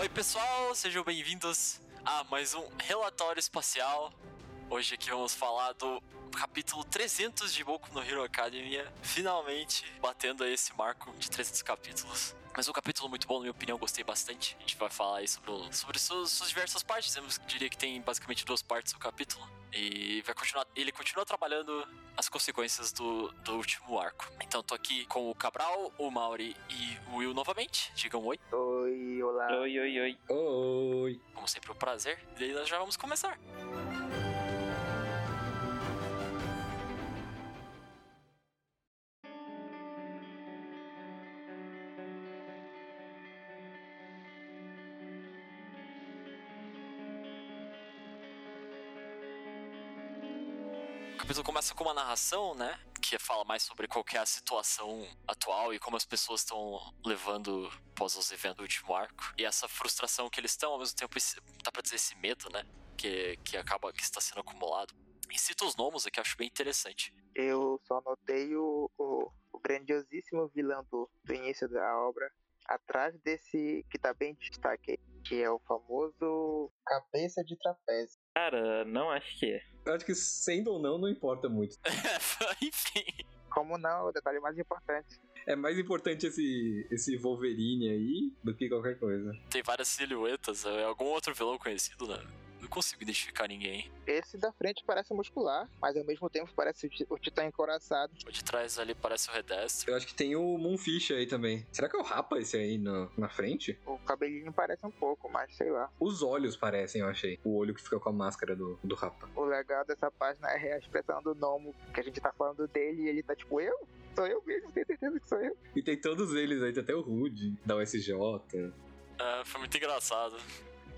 Oi, pessoal, sejam bem-vindos a mais um relatório espacial. Hoje aqui vamos falar do capítulo 300 de Boku no Hero Academia, finalmente batendo esse marco de 300 capítulos. Mas um capítulo muito bom, na minha opinião, gostei bastante. A gente vai falar aí sobre, sobre suas, suas diversas partes. Eu diria que tem basicamente duas partes do capítulo. E vai continuar, ele continua trabalhando as consequências do, do último arco. Então tô aqui com o Cabral, o Mauri e o Will novamente. Digam oi. Oi, olá. Oi, oi, oi. Oi. Como sempre, um prazer. E daí nós já vamos começar. Começa com uma narração, né? Que fala mais sobre qual é a situação atual e como as pessoas estão levando após os eventos do último arco. E essa frustração que eles estão, ao mesmo tempo, esse, dá pra dizer esse medo, né? Que, que acaba, que está sendo acumulado. E cita os nomes aqui, acho bem interessante. Eu só notei o, o, o grandiosíssimo vilão do, do início da obra atrás desse que tá bem em destaque, que é o famoso cabeça de trapézio. Cara, não acho que é. Eu acho que sendo ou não, não importa muito. Enfim. Como não, o detalhe mais importante. É mais importante esse, esse Wolverine aí do que qualquer coisa. Tem várias silhuetas, é algum outro vilão conhecido, né? Consigo identificar ninguém. Esse da frente parece muscular, mas ao mesmo tempo parece o, ti- o titã encoraçado. O de trás ali parece o Redestro. Eu acho que tem o Moonfish aí também. Será que é o Rapa esse aí na, na frente? O cabelinho parece um pouco, mas sei lá. Os olhos parecem, eu achei. O olho que fica com a máscara do, do Rapa. O legal dessa página é a expressão do Nomo, que a gente tá falando dele e ele tá tipo, eu? Sou eu mesmo, tenho certeza que sou eu. E tem todos eles aí, tem até o Rude, da USJ. É, foi muito engraçado.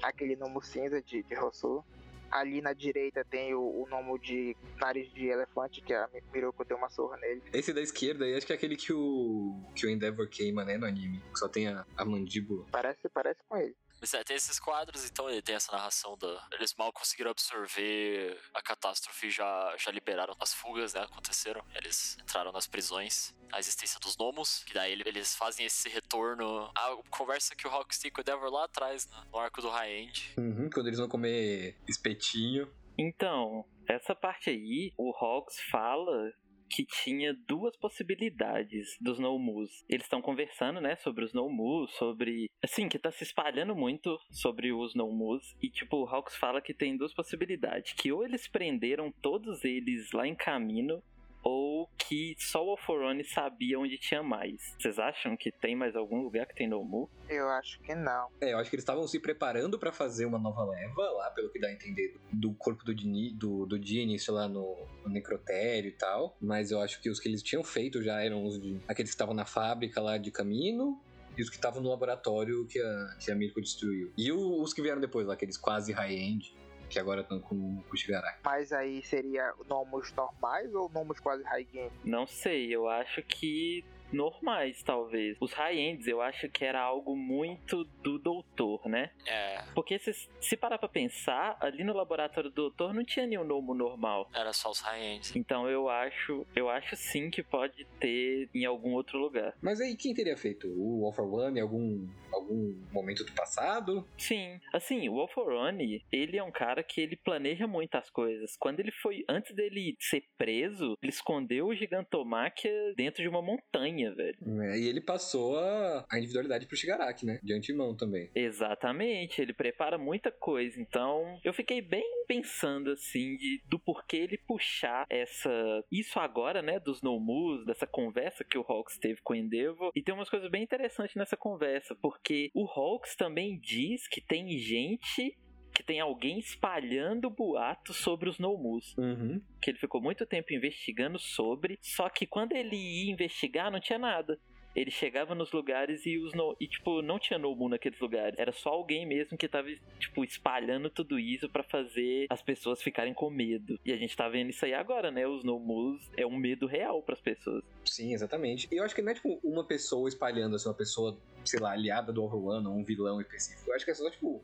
Aquele nomo cinza de, de Rousseau. Ali na direita tem o, o nomo de nariz de elefante, que a Mi- Miruko deu uma surra nele. Esse da esquerda aí, acho que é aquele que o, que o Endeavor queima, né, no anime. Que só tem a, a mandíbula. Parece, parece com ele. Mas é, tem esses quadros, então ele tem essa narração da. Eles mal conseguiram absorver a catástrofe e já, já liberaram as fugas, né? Aconteceram. Eles entraram nas prisões. A existência dos gnomos, que daí ele- eles fazem esse retorno. A conversa que o Hawks tem com o Endeavor lá atrás, né, no arco do High End. Uhum, quando eles vão comer espetinho. Então, essa parte aí, o Hawks fala que tinha duas possibilidades dos No-Moos. Eles estão conversando, né, sobre os No-Moos, sobre... Assim, que tá se espalhando muito sobre os No-Moos. E, tipo, o Hawks fala que tem duas possibilidades. Que ou eles prenderam todos eles lá em caminho, ou que só o Alforone sabia onde tinha mais. Vocês acham que tem mais algum lugar que tem No-Mu? Eu acho que não. É, eu acho que eles estavam se preparando pra fazer uma nova leva lá, pelo que dá a entender, do corpo do, Dini, do, do dia início lá no, no necrotério e tal. Mas eu acho que os que eles tinham feito já eram os de aqueles que estavam na fábrica lá de caminho. E os que estavam no laboratório que a, que a Mirko destruiu. E o- os que vieram depois lá, aqueles quase high-end, que agora estão com, com o Shigaraki. Mas aí seria nomos normais ou nomos quase high game? Não sei, eu acho que normais, talvez. Os high-ends eu acho que era algo muito do doutor, né? É, Porque se, se parar pra pensar, ali no laboratório do doutor não tinha nenhum nomo normal. era só os High Ends. Então eu acho, eu acho sim que pode ter em algum outro lugar. Mas aí quem teria feito? O All for One em algum, algum momento do passado? Sim, assim, o Alforone, ele é um cara que ele planeja muitas coisas. Quando ele foi, antes dele ser preso, ele escondeu o Gigantomáquia dentro de uma montanha, velho. É, e ele passou a, a individualidade pro Shigaraki, né? De antemão também. Exatamente, ele prepara muita coisa. Então, eu fiquei bem pensando assim de, do porquê ele puxar essa isso agora, né, dos Nomus, dessa conversa que o Hawks teve com o Endeavor. E tem umas coisas bem interessantes nessa conversa, porque o Hawks também diz que tem gente que tem alguém espalhando boatos sobre os Nomus Uhum. que ele ficou muito tempo investigando sobre, só que quando ele ia investigar não tinha nada. Ele chegava nos lugares e os no... e tipo não tinha Nomu naqueles lugares. Era só alguém mesmo que tava tipo espalhando tudo isso pra fazer as pessoas ficarem com medo. E a gente tá vendo isso aí agora, né? Os Nomus é um medo real pras pessoas. Sim, exatamente. E eu acho que não é tipo uma pessoa espalhando, assim, uma pessoa, sei lá, aliada do Overrun ou um vilão específico. Eu acho que é só, tipo,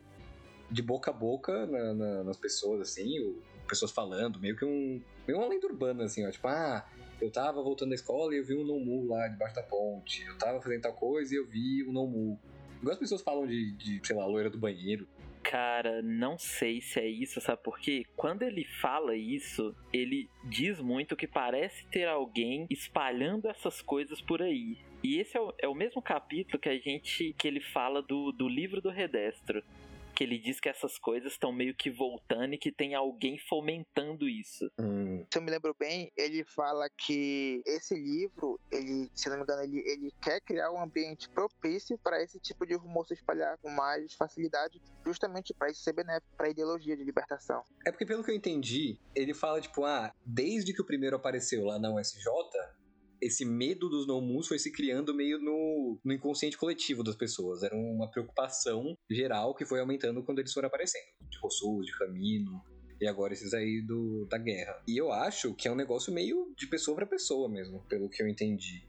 de boca a boca na- na- nas pessoas, assim, pessoas falando, meio que um. meio uma lenda urbana, assim, ó. Tipo, ah, eu tava voltando da escola e eu vi um Nomu lá debaixo da ponte. Eu tava fazendo tal coisa e eu vi um Nomu. Igual as pessoas falam de, de sei lá, loira do banheiro. Cara, não sei se é isso, sabe por quê? Quando ele fala isso, ele diz muito que parece ter alguém espalhando essas coisas por aí. E esse é o, é o mesmo capítulo que a gente que ele fala do, do livro do Redestro. Que ele diz que essas coisas estão meio que voltando e que tem alguém fomentando isso. Hum, Se eu me lembro bem, ele fala que esse livro, ele, se não me engano, ele, ele quer criar um ambiente propício para esse tipo de rumor se espalhar com mais facilidade, justamente para isso ser benéfico para a ideologia de libertação. É porque, pelo que eu entendi, ele fala, tipo, ah, desde que o primeiro apareceu lá na USJ, esse medo dos no foi se criando meio no, no inconsciente coletivo das pessoas. Era uma preocupação geral que foi aumentando quando eles foram aparecendo. De Rousseau, de Camino, e agora esses aí do, da guerra. E eu acho que é um negócio meio de pessoa para pessoa mesmo, pelo que eu entendi.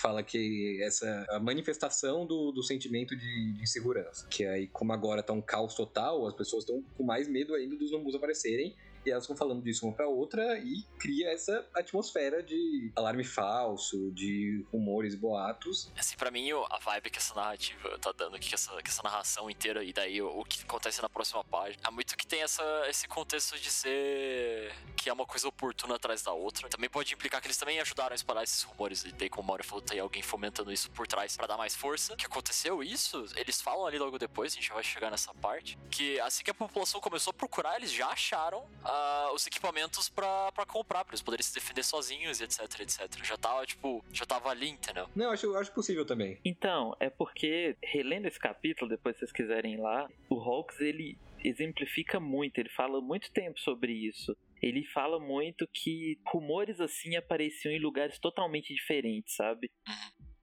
Fala que essa a manifestação do, do sentimento de, de insegurança. Que aí, como agora tá um caos total, as pessoas estão com mais medo ainda dos nomus aparecerem. E elas vão falando disso uma pra outra e cria essa atmosfera de alarme falso, de rumores, boatos. Assim, pra mim, a vibe que essa narrativa tá dando aqui, que essa, que essa narração inteira, e daí o, que acontece na próxima página, é muito que tem essa, esse contexto de ser. que é uma coisa oportuna atrás da outra. Também pode implicar que eles também ajudaram a espalhar esses rumores, e daí, como o Mauro falou, tem alguém fomentando isso por trás pra dar mais força. Que aconteceu isso, eles falam ali logo depois, a gente vai chegar nessa parte, que assim que a população começou a procurar, eles já acharam ah, os equipamentos pra, pra comprar, pra eles poderem se defender sozinhos e etc, etc. Já tava, tipo, já tava ali, entendeu? Não, acho, eu acho possível também. Então, é porque, relendo esse capítulo, depois se vocês quiserem ir lá, o Hawks, ele exemplifica muito, ele fala muito tempo sobre isso. Ele fala muito que rumores assim apareciam em lugares totalmente diferentes, sabe?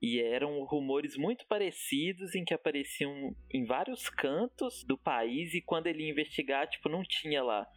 E eram rumores muito parecidos em que apareciam em vários cantos do país e quando ele ia investigar, tipo, não tinha lá.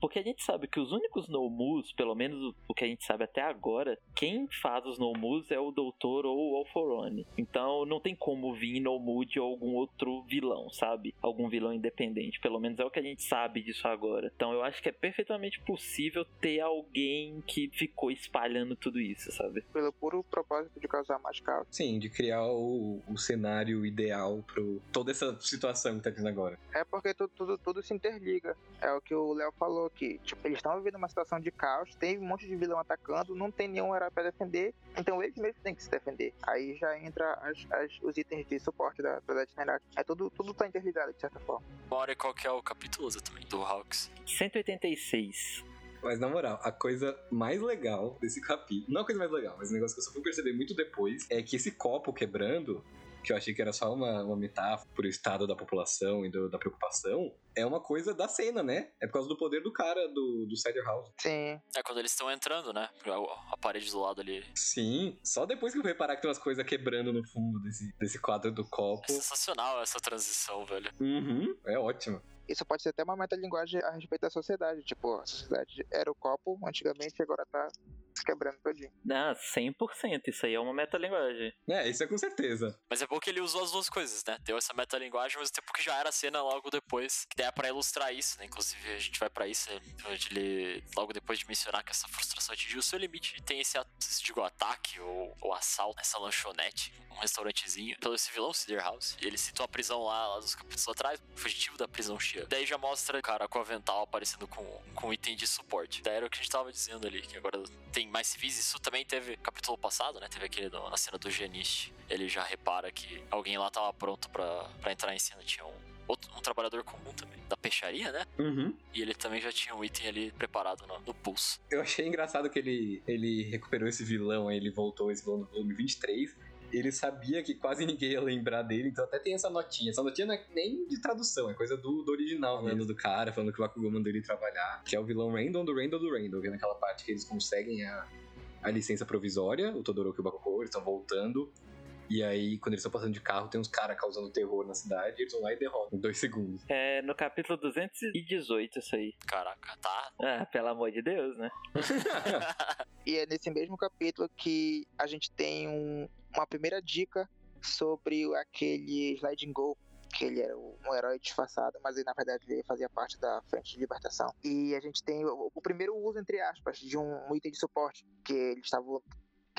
Porque a gente sabe que os únicos Nomus, pelo menos o- que a gente sabe até agora, quem faz os Nomus é o Doutor ou o Alforone. Então não tem como vir Nomu de algum outro vilão, sabe? Algum vilão independente. Pelo menos é o que a gente sabe disso agora. Então eu acho que é perfeitamente possível ter alguém que ficou espalhando tudo isso, sabe? Pelo puro propósito de causar mais caos. Sim, de criar o, o cenário ideal para toda essa situação que tá tendo agora. É porque tudo, tudo, tudo se interliga. É o que o Léo falou, que tipo, eles estão vivendo uma situação de caos, tem um monte de vilão atacando, não tem nenhum herói pra defender, então eles mesmos têm que se defender. Aí já entra as, as- os itens de suporte da, Knight. É tudo, tudo tá interligado, de certa forma. Bora, qual que é o capítulo também do Hawks? 186. Mas na moral, a coisa mais legal desse capítulo, não a coisa mais legal, mas um negócio que eu só fui perceber muito depois, é que esse copo quebrando, que eu achei que era só uma, uma metáfora pro estado da população e do- da preocupação, é uma coisa da cena, né? É por causa do poder do cara do, do Cider House. Sim, É quando eles estão entrando, né? A, a parede do lado ali. Sim, só depois que eu reparar que tem umas coisas quebrando no fundo desse, desse quadro do copo. É sensacional essa transição, velho. Uhum, é ótimo. Isso pode ser até uma metalinguagem a respeito da sociedade. Tipo, a sociedade era o copo antigamente e agora tá se quebrando todinho. Ah, 100%. Isso aí é uma metalinguagem. É, isso é com certeza. Mas é bom que ele usou as duas coisas, né? Deu essa metalinguagem, mas tempo que já era a cena logo depois. Que daí é pra ilustrar isso, né? Inclusive, a gente vai pra isso, né? onde ele, logo depois de mencionar que essa frustração atingiu o seu limite, tem esse, a- se digo, ataque ou, ou assalto nessa lanchonete, um restaurantezinho, pelo esse vilão Cider House. E ele citou a prisão lá, lá dos capítulos atrás, o fugitivo da prisão Xia. Daí já mostra o cara com o avental aparecendo com, com item de suporte. Daí era o que a gente tava dizendo ali, que agora tem mais civis. Isso também teve capítulo passado, né? Teve aquele do- na cena do Geniche. Ele já repara que alguém lá tava pronto pra, pra entrar em cena. Tinha um, outro, um trabalhador comum também, da peixaria, né? Uhum. E ele também já tinha um item ali preparado no, no pulso. Eu achei engraçado que ele, ele recuperou esse vilão aí, ele voltou esse vilão no volume 23. Ele sabia que quase ninguém ia lembrar dele, então até tem essa notinha. Essa notinha não é nem de tradução, é coisa do, do original mesmo, do cara, falando que o Bakugou mandou ele trabalhar. Que é o vilão Random do Random do Random, que é naquela parte que eles conseguem a, a licença provisória, o Todoroki e o Bakugou, eles estão voltando. E aí, quando eles estão passando de carro, tem uns caras causando terror na cidade, e eles vão lá e derrotam em dois segundos. É no capítulo 218 isso aí. Caraca, tá? Ah, pelo amor de Deus, né? E é nesse mesmo capítulo que a gente tem um- uma primeira dica sobre o- aquele Sliding Go. Que ele era um um herói disfarçado, mas ele, na verdade ele fazia parte da Frente de Libertação. E a gente tem o, o primeiro uso, entre aspas, de um, um item de suporte. Que eles estavam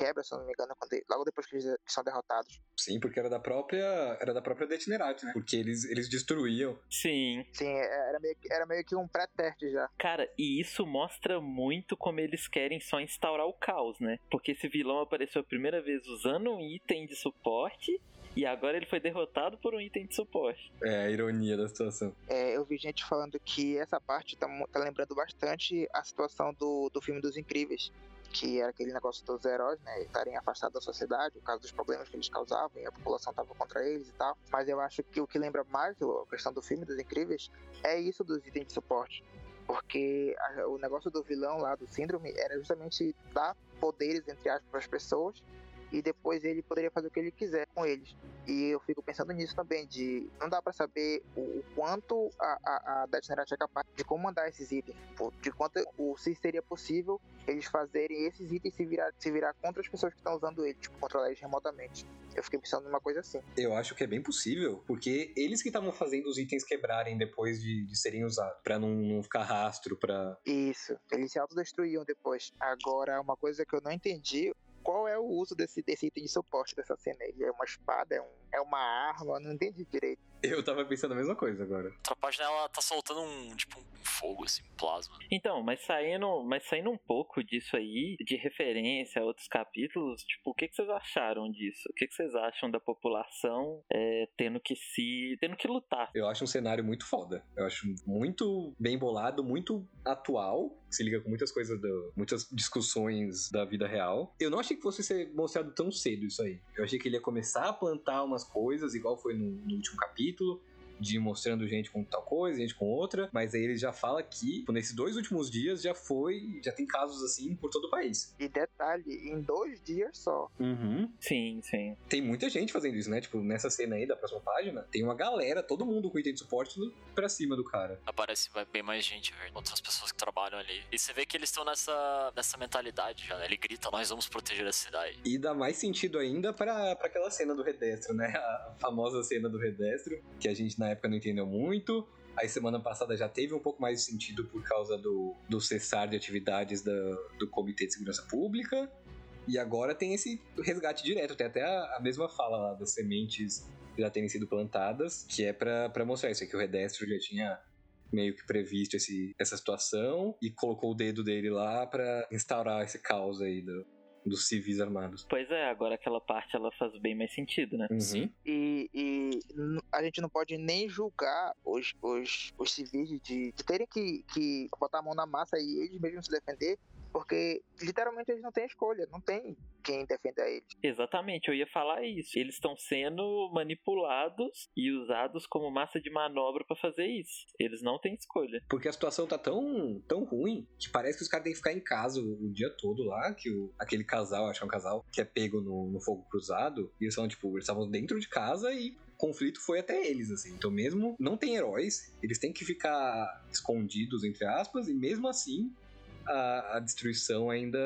quebra, se eu não me engano, quando, logo depois que eles são derrotados. Sim, porque era da própria. Era da própria Detinerate, né? Porque eles, eles destruíam. Sim. Sim, é, era meio, que- era meio que um pré-teste já. Cara, e isso mostra muito como eles querem só instaurar o caos, né? Porque esse vilão apareceu a primeira vez usando um item de suporte e agora ele foi derrotado por um item de suporte. É a ironia da situação. É, eu vi gente falando que essa parte tá, tá lembrando bastante a situação do, do filme dos Incríveis. Que era aquele negócio dos heróis, né? Estarem afastados da sociedade por causa dos problemas que eles causavam e a população tava contra eles e tal. Mas eu acho que o que lembra mais a questão do filme dos Incríveis é isso dos itens de suporte. Porque a- o negócio do vilão lá, do síndrome, era justamente dar poderes, entre aspas, para as pessoas e depois ele poderia fazer o que ele quiser com eles. E eu fico pensando nisso também, de não dá pra saber o, o quanto a, a, a Death Knight é capaz de comandar esses itens, de quanto o se seria possível eles fazerem esses itens se virar, se virar contra as pessoas que estão usando eles, tipo, controlar eles remotamente. Eu fiquei pensando numa coisa assim. Eu acho que é bem possível, porque eles que estavam fazendo os itens quebrarem depois de, de serem usados, pra não, não ficar rastro, pra. Isso, eles se autodestruíam depois. Agora, uma coisa que eu não entendi, qual é o uso desse, desse item de suporte dessa cena aí? É uma espada? É, um, é uma arma? Não entendi direito. Eu tava pensando a mesma coisa agora. Outra página ela tá soltando um, tipo, um fogo, assim, um plasma. Então, mas saindo, mas saindo um pouco disso aí, de referência a outros capítulos, tipo, o que, que vocês acharam disso? O que, que vocês acham da população é, tendo que se. tendo que lutar? Eu acho um cenário muito foda. Eu acho muito bem bolado, muito atual. Se liga com muitas coisas, do, muitas discussões da vida real. Eu não achei que fosse ser mostrado tão cedo isso aí. Eu achei que ele ia começar a plantar umas coisas, igual foi no, no último capítulo. De ir mostrando gente com tal coisa, gente com outra, mas aí ele já fala que tipo, nesses dois últimos dias já foi, já tem casos assim por todo o país. E detalhe, em dois dias só. Uhum. Sim, sim. Tem muita gente fazendo isso, né? Tipo, nessa cena aí da próxima página, tem uma galera, todo mundo com item de suporte pra cima do cara. Aparece bem mais gente, velho. Outras pessoas que trabalham ali. E você vê que eles estão nessa, nessa mentalidade já, né? Ele grita, nós vamos proteger a cidade. E dá mais sentido ainda pra, pra aquela cena do Redestro, né? A famosa cena do Redestro, que a gente na época não entendeu muito. Aí semana passada já teve um pouco mais de sentido por causa do, do cessar de atividades da, do Comitê de Segurança Pública. E agora tem esse resgate direto, tem até a, a mesma fala lá das sementes já terem sido plantadas, que é pra mostrar isso, é que o Redestro já tinha meio que previsto esse, essa situação e colocou o dedo dele lá pra instaurar esse caos aí do, dos civis armados. Pois é, agora aquela parte ela faz bem mais sentido, né? Uhum. E, e n- a gente não pode nem julgar os, os, os civis de, de terem que, que botar a mão na massa e eles mesmos se defender, porque literalmente eles não têm escolha, não tem quem defenda eles. Exatamente, eu ia falar isso. Eles estão sendo manipulados e usados como massa de manobra pra fazer isso. Eles não têm escolha. Porque a situação tá tão, tão ruim que parece que os caras têm que ficar em casa o, o dia todo lá, que o, aquele casal, acho que é um casal, que é pego no, no fogo cruzado, e eles são, tipo, eles estavam dentro de casa e o conflito foi até eles, assim. Então mesmo não tem heróis, eles têm que ficar escondidos, entre aspas, e mesmo assim a, a destruição ainda,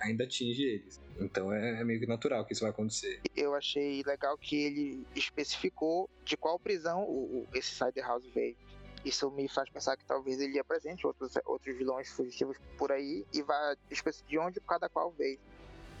ainda atinge eles. Então é, é meio que natural que isso vai acontecer. Eu achei legal que ele especificou de qual prisão o, o- esse Cider House veio. Isso me faz pensar que talvez ele apresente outros, outros vilões fugitivos por aí e vá especificar de onde cada qual veio.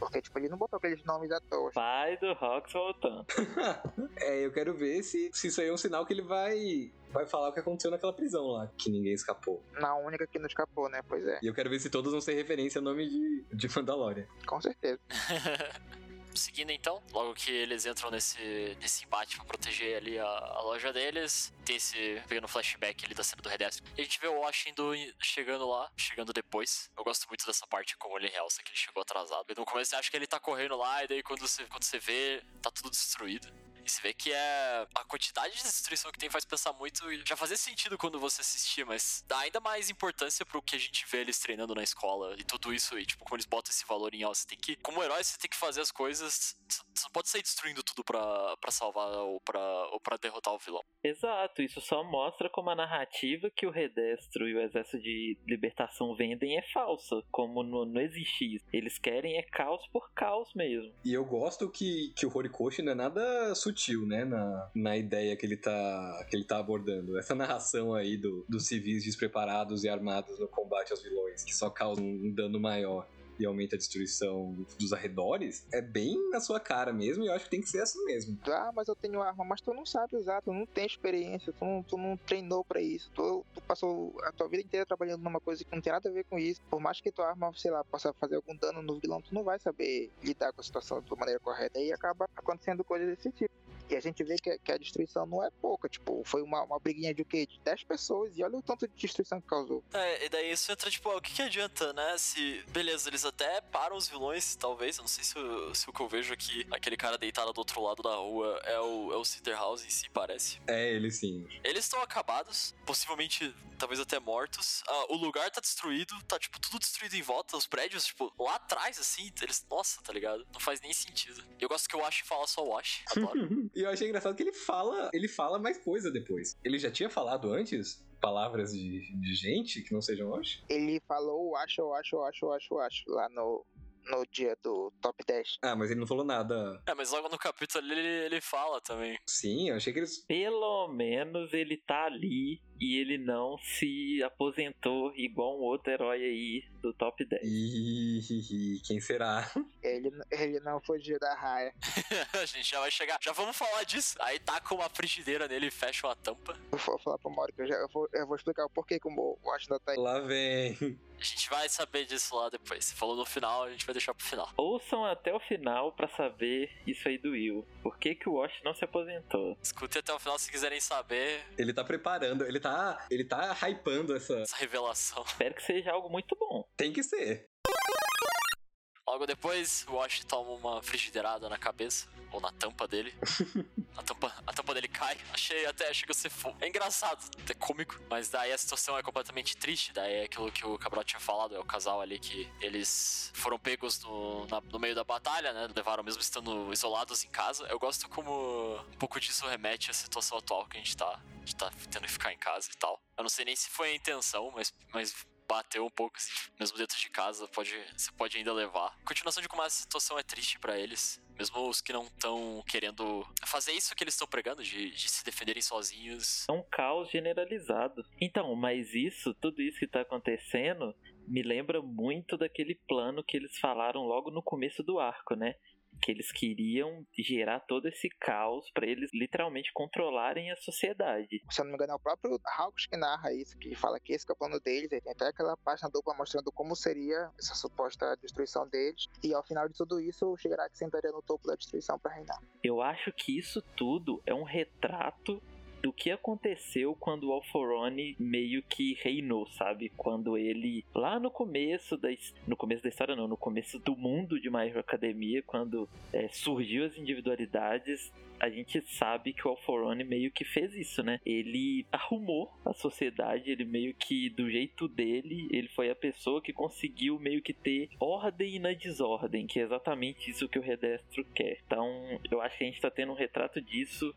Porque, tipo, ele não botou aqueles nomes à toa. Pai do Rox voltando. é, eu quero ver se, se isso aí é um sinal que ele vai, vai falar o que aconteceu naquela prisão lá, que ninguém escapou. Na única que não escapou, né? Pois é, E eu quero ver se todos vão ser referência ao nome de, de Mandalorian. com certeza. Seguindo então, logo que eles entram nesse, nesse embate pra proteger ali a, a loja deles, tem esse pegando flashback ali da cena do Redestro. E a gente vê o Washington chegando lá, chegando depois. Eu gosto muito dessa parte como ele realça que ele chegou atrasado. E no começo você acha que ele tá correndo lá, e daí quando você, quando você vê, tá tudo destruído. E você vê que é. A quantidade de destruição que tem faz pensar muito. E já fazia sentido quando você assistia, mas dá ainda mais importância pro que a gente vê eles treinando na escola e tudo isso. E, tipo, como eles botam esse valor em alto. Você tem que. Como herói, você tem que fazer as coisas. Você não pode sair destruindo tudo pra, pra salvar ou pra, ou pra derrotar o vilão. Exato, isso só mostra como a narrativa que o Redestro e o Exército de Libertação vendem é falsa, como não, não existe isso. Eles querem é caos por caos mesmo. E eu gosto que, que o Horikoshi não é nada sutil, né? Na, na ideia que ele, tá, que ele tá abordando. Essa narração aí do, dos civis despreparados e armados no combate aos vilões, que só causam um dano maior. e aumenta a destruição dos arredores, é bem na sua cara mesmo, e eu acho que tem que ser assim mesmo. Ah, mas eu tenho arma, mas tu não sabe usar, tu não tem experiência, tu não, tu não treinou pra isso, tu, tu passou a tua vida inteira trabalhando numa coisa que não tem nada a ver com isso. Por mais que tua arma, sei lá, possa fazer algum dano no vilão, tu não vai saber lidar com a situação de maneira correta. E acaba acontecendo coisas desse tipo. E a gente vê que, que a destruição não é pouca. Tipo, foi uma, uma briguinha de o quê? De 10 pessoas. E olha o tanto de destruição que causou. É, e daí isso entra, tipo, o que, que adianta, né? Se, beleza, eles até param os vilões, talvez. Eu não sei se, se o que eu vejo aqui, aquele cara deitado do outro lado da rua, é o, é o House em si, parece. É, ele sim. Eles estão acabados, possivelmente, talvez até mortos. Ah, o lugar tá destruído, tá, tipo, tudo destruído em volta. Os prédios, tipo, lá atrás, assim, eles. Nossa, tá ligado? Não faz nem sentido. Eu gosto que o Wash fala só Wash. Adoro. e eu achei engraçado que ele fala, ele fala mais coisa depois. Ele já tinha falado antes palavras de, de gente que não sejam hoje? Ele falou acho, acho, acho, acho, acho lá no, no dia do top 10. Ah, mas ele não falou nada. É, mas logo no capítulo ele, ele fala também. Sim, eu achei que eles. Pelo menos ele tá ali e ele não se aposentou igual um outro herói aí do top 10. Ih, quem será? Ele, ele não fugiu da raia. a gente já vai chegar. Já vamos falar disso. Aí tá com uma frigideira nele e fecha a tampa. Eu vou falar pro Mauro que eu, já, eu, vou, eu vou explicar o porquê que o Washington tá aí. Lá vem. A gente vai saber disso lá depois. Você falou no final, a gente vai deixar pro final. Ouçam até o final para saber isso aí do Will. Por que, que o Wash não se aposentou? Escutem até o final se quiserem saber. Ele tá preparando, ele tá, ele tá hypando essa... essa revelação. Espero que seja algo muito bom. Tem que ser. Logo depois, o Wash toma uma frigideirada na cabeça, ou na tampa dele. a, tampa, a tampa dele cai. Achei até, chega a ser fofo. É engraçado, é cômico, mas daí a situação é completamente triste. Daí é aquilo que o Cabral tinha falado, é o casal ali que eles foram pegos no, na, no meio da batalha, né? Levaram mesmo estando isolados em casa. Eu gosto como um pouco disso remete à situação atual que a gente tá, a gente tá tendo que ficar em casa e tal. Eu não sei nem se foi a intenção, mas, mas bateu um pouco, assim, mesmo dentro de casa, pode, você pode ainda levar. A continuação de como a situação é triste para eles. Mesmo os que não estão querendo fazer isso que eles estão pregando, de, de, se defenderem sozinhos. É um caos generalizado. Então, mas isso, tudo isso que tá acontecendo, me lembra muito daquele plano que eles falaram logo no começo do arco, né? Que eles queriam gerar todo esse caos para eles literalmente controlarem a sociedade. Se eu não me engano, é o próprio Hawks que narra isso, que fala que esse é o plano deles, tem até aquela página dupla mostrando como seria essa suposta destruição deles, e ao final de tudo isso, o Shigaraki sentaria no topo da destruição para reinar. Eu acho que isso tudo é um retrato do que aconteceu quando o Alforone meio que reinou, sabe? Quando ele lá no começo da no começo da história não, no começo do mundo de My Hero Academia, quando é, surgiu as individualidades, a gente sabe que o Alforone meio que fez isso, né? Ele arrumou a sociedade, ele meio que, do jeito dele, ele foi a pessoa que conseguiu meio que ter ordem na desordem, que é exatamente isso que o Redestro quer. Então, eu acho que a gente tá tendo um retrato disso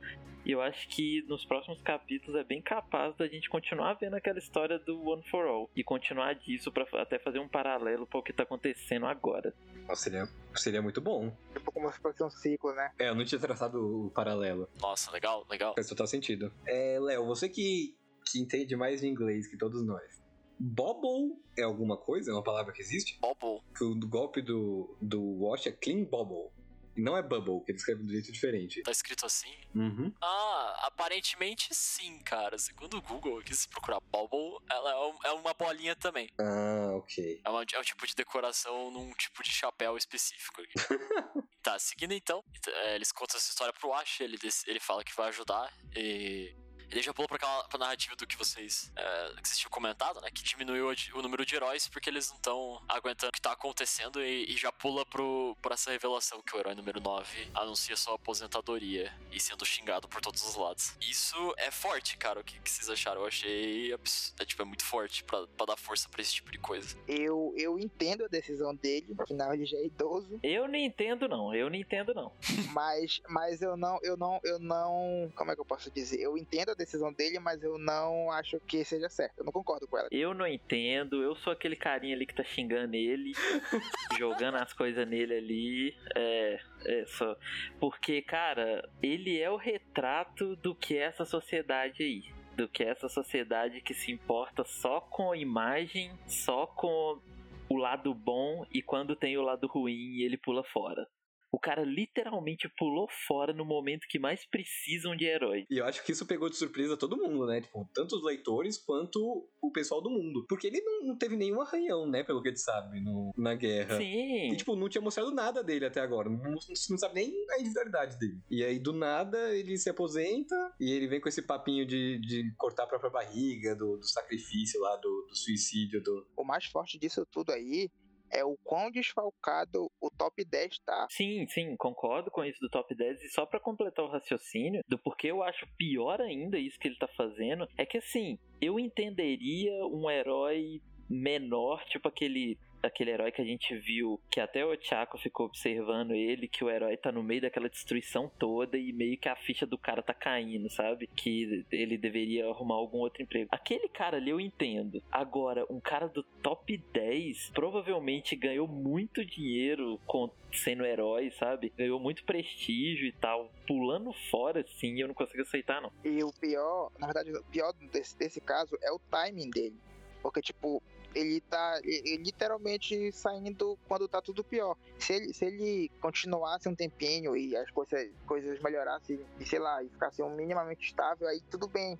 e eu acho que nos próximos capítulos é bem capaz da gente continuar vendo aquela história do One for All e continuar disso para até fazer um paralelo para o que tá acontecendo agora. Nossa, seria, seria muito bom. Tipo como se fosse um ciclo, né? É, eu não tinha traçado o paralelo. Nossa, legal, legal. Faz total sentido. É, Léo, você que, que entende mais de inglês que todos nós. Bobble é alguma coisa? É uma palavra que existe? Bobble. Que o golpe do, do Wash é Clean Bobble. E não é Bubble, que ele escreve de um jeito diferente. Tá escrito assim? Uhum. Ah, aparentemente sim, cara. Segundo o Google, aqui se procurar Bubble, ela é, um, é uma bolinha também. Ah, ok. É, uma, é um tipo de decoração num tipo de chapéu específico. tá, seguindo então, é, eles contam essa história pro Ash, ele, ele fala que vai ajudar e ele já pulou pra aquela pra narrativa do que vocês, é, que vocês tinham comentado, né? Que diminuiu o número de heróis porque eles não estão aguentando o que tá acontecendo e, e, já pula pro, pra essa revelação que o herói número 9 anuncia sua aposentadoria e sendo xingado por todos os lados. Isso é forte, cara. O que, que vocês acharam? Eu achei. É, tipo, é muito forte pra, pra dar força pra esse tipo de coisa. Eu, eu entendo a decisão dele, afinal ele já é idoso. Eu não entendo, não. Eu não entendo, não. mas, mas eu não, eu não, eu não. Como é que eu posso dizer? Eu entendo a decisão dele, mas eu não acho que seja certo. Eu não concordo com ela. Eu não entendo. Eu sou aquele carinha ali que tá xingando ele, jogando as coisas nele ali. É, é só. Porque, cara, ele é o retrato do que é essa sociedade aí do que é essa sociedade que se importa só com a imagem, só com o lado bom e quando tem o lado ruim ele pula fora. O cara literalmente pulou fora no momento que mais precisam de herói. E eu acho que isso pegou de surpresa todo mundo, né? Tipo, tanto os leitores quanto o pessoal do mundo. Porque ele não, não teve nenhum arranhão, né? Pelo que a gente sabe, no, na guerra. Sim. E, tipo, não tinha mostrado nada dele até agora. Não, não, não sabe nem a individualidade dele. E aí, do nada, ele se aposenta e ele vem com esse papinho de, de cortar a própria barriga, do, do sacrifício lá, do, do suicídio. Do... O mais forte disso tudo aí é o quão desfalcado o top 10 tá. Sim, sim, concordo com isso do top 10. E só para completar o raciocínio do porquê eu acho pior ainda isso que ele tá fazendo, é que assim, eu entenderia um herói menor, tipo aquele aquele herói que a gente viu, que até o Chaco ficou observando ele, que o herói tá no meio daquela destruição toda e meio que a ficha do cara tá caindo, sabe? Que ele deveria arrumar algum outro emprego. Aquele cara ali eu entendo. Agora, um cara do top 10 provavelmente ganhou muito dinheiro com, sendo herói, sabe? Ganhou muito prestígio e tal. Pulando fora, sim, eu não consigo aceitar, não. E o pior, na verdade, o pior desse, desse caso é o timing dele. Porque, tipo, ele tá ele, literalmente saindo quando tá tudo pior. Se ele, se ele continuasse um tempinho e as coisas, coisas melhorassem, e sei lá, e ficasse um minimamente estável, aí tudo bem.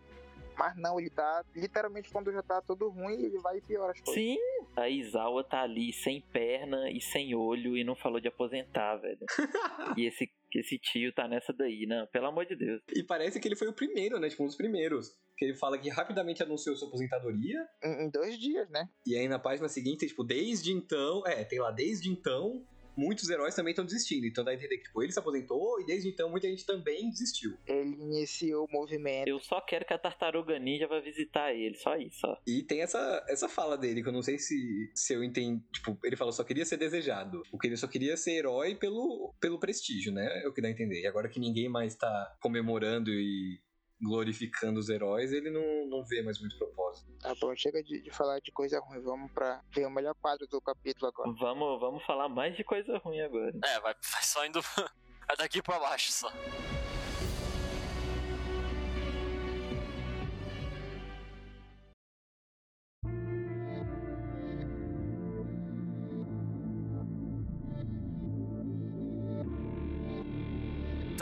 Mas não, ele tá literalmente quando já tá tudo ruim, ele vai e piora as coisas. Sim, a Isawa tá ali sem perna e sem olho e não falou de aposentar, velho. e esse, esse tio tá nessa daí, não, pelo amor de Deus. E parece que ele foi o primeiro, né? Tipo, um dos primeiros que ele fala que rapidamente anunciou sua aposentadoria. Em, em, dois dias, né? E aí na página seguinte, tipo, desde então, é, tem lá, desde então, muitos heróis também estão desistindo. Então dá a entender que, tipo, ele se aposentou e desde então muita gente também desistiu. Ele iniciou o movimento. Eu só quero que a Tartaruga Ninja vá visitar ele, só isso, ó. E tem essa, essa fala dele, que eu não sei se, se eu entendi. Tipo, ele falou só queria ser desejado. Porque ele só queria ser herói pelo, pelo prestígio, né? É o que dá a entender. E agora que ninguém mais tá comemorando e glorificando os heróis, ele não, não vê mais muito propósito. Tá bom, chega de, de falar de coisa ruim, vamos pra ver o melhor quadro do capítulo agora. Vamos, vamos falar mais de coisa ruim agora. É, vai, vai só indo é daqui pra baixo só.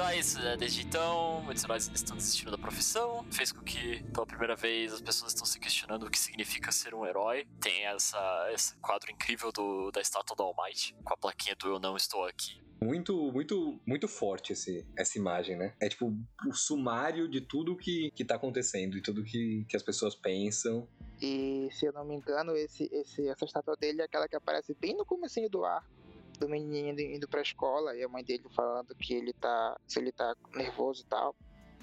Então é isso, né? Desde então, muitos heróis estão desistindo da profissão. Fez com que, pela primeira vez, as pessoas estão se questionando o que significa ser um herói. Tem essa, esse quadro incrível do, da estátua do All Might, com a plaquinha do Eu Não Estou Aqui. Muito, muito, muito forte esse, essa imagem, né? É tipo o sumário de tudo que, que tá acontecendo e tudo que, que as pessoas pensam. E se eu não me engano, esse, esse, essa estátua dele é aquela que aparece bem no comecinho do arco do menininho indo, indo pra escola e a mãe dele falando que ele tá. se ele tá nervoso e tal.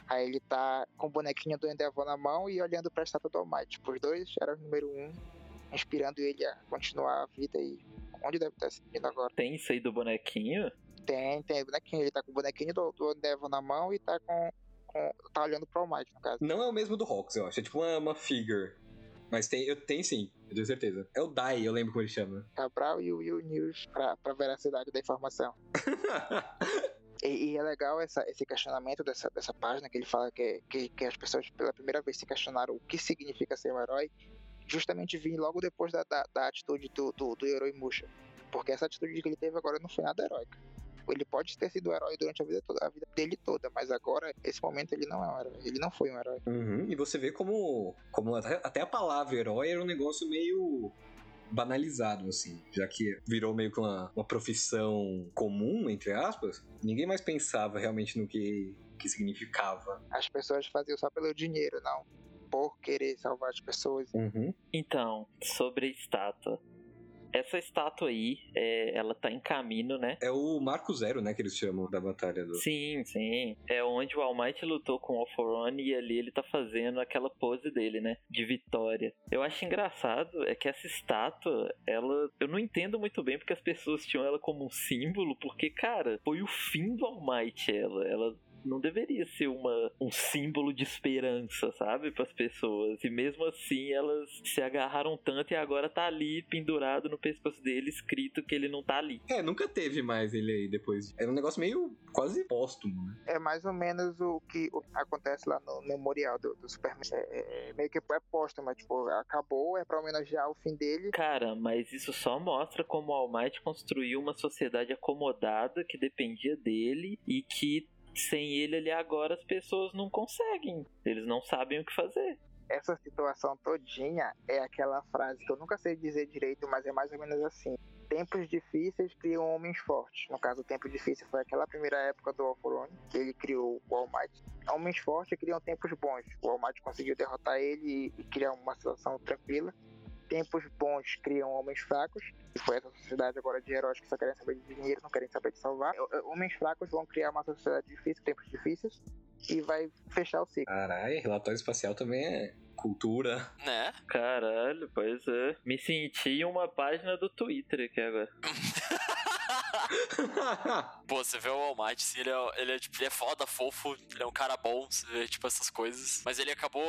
Aí ele tá com o bonequinho do Endeavor na mão e olhando pra estátua do Almighty. Tipo, os dois eram o número um, inspirando ele a continuar a vida e onde deve estar seguindo agora. Tem isso aí do bonequinho? Tem, tem o bonequinho. Ele tá com o bonequinho do, do Endeavor na mão e tá com, com. tá olhando pro Almighty, no caso. Não é o mesmo do Hawks, eu acho. É tipo uma, uma figure. Mas tem, eu tenho sim, eu tenho certeza. É o Dai, eu lembro como ele chama. Cabral e o Will News pra, pra veracidade da informação. e, e, é legal essa, esse questionamento dessa, dessa página que ele fala que, que, que, as pessoas pela primeira vez se questionaram o que significa ser um herói, justamente vir logo depois da, da, da atitude do, do, do herói Musha. Porque essa atitude que ele teve agora não foi nada heróica. Ele pode ter sido um herói durante a vida, toda, a vida dele toda, mas agora, esse momento, ele não é um herói. Ele não foi um herói. Uhum, e você vê como, como até, a palavra herói era um negócio meio banalizado, assim, já que virou meio que uma, uma profissão comum, entre aspas, ninguém mais pensava realmente no que, que significava. As pessoas faziam só pelo dinheiro, não por querer salvar as pessoas. Uhum. Então, sobre a estátua. Essa estátua aí, é, ela tá em caminho, né? É o Marco Zero, né, que eles chamam da batalha do... Sim, sim. É onde o All Might lutou com o Alforone e ali ele tá fazendo aquela pose dele, né? De vitória. Eu acho engraçado é que essa estátua, ela... Eu não entendo muito bem porque as pessoas tinham ela como um símbolo, porque, cara, foi o fim do All Might ela. Ela não deveria ser uma, um símbolo de esperança, sabe, para as pessoas. E mesmo assim elas se agarraram tanto e agora tá ali pendurado no pescoço dele, escrito que ele não tá ali. É, nunca teve mais ele aí depois. Era um negócio meio quase póstumo, né? É mais ou menos o que acontece lá no memorial do, do Superman. É, é, meio que é póstumo, mas, tipo, acabou, é pra homenagear o fim dele. Cara, mas isso só mostra como o All Might construiu uma sociedade acomodada que dependia dele e que sem ele ali agora as pessoas não conseguem. Eles não sabem o que fazer. Essa situação todinha é aquela frase que eu nunca sei dizer direito, mas é mais ou menos assim. Tempos difíceis criam homens fortes. No caso, o tempo difícil foi aquela primeira época do Alforone, que ele criou o All Might. Homens fortes criam tempos bons. O All Might conseguiu derrotar ele e criar uma situação tranquila tempos bons criam homens fracos, e foi essa sociedade agora de heróis que só querem saber de dinheiro, não querem saber de salvar. Homens fracos vão criar uma sociedade difícil, tempos difíceis, e vai fechar o ciclo. Caralho, relatório espacial também é cultura. Né? Caralho, pois é. Me senti uma página do Twitter aqui agora. Pô, você vê o All Might, assim, ele é, ele é, tipo, ele é foda, fofo, ele é um cara bom, você vê, tipo, essas coisas. Mas ele acabou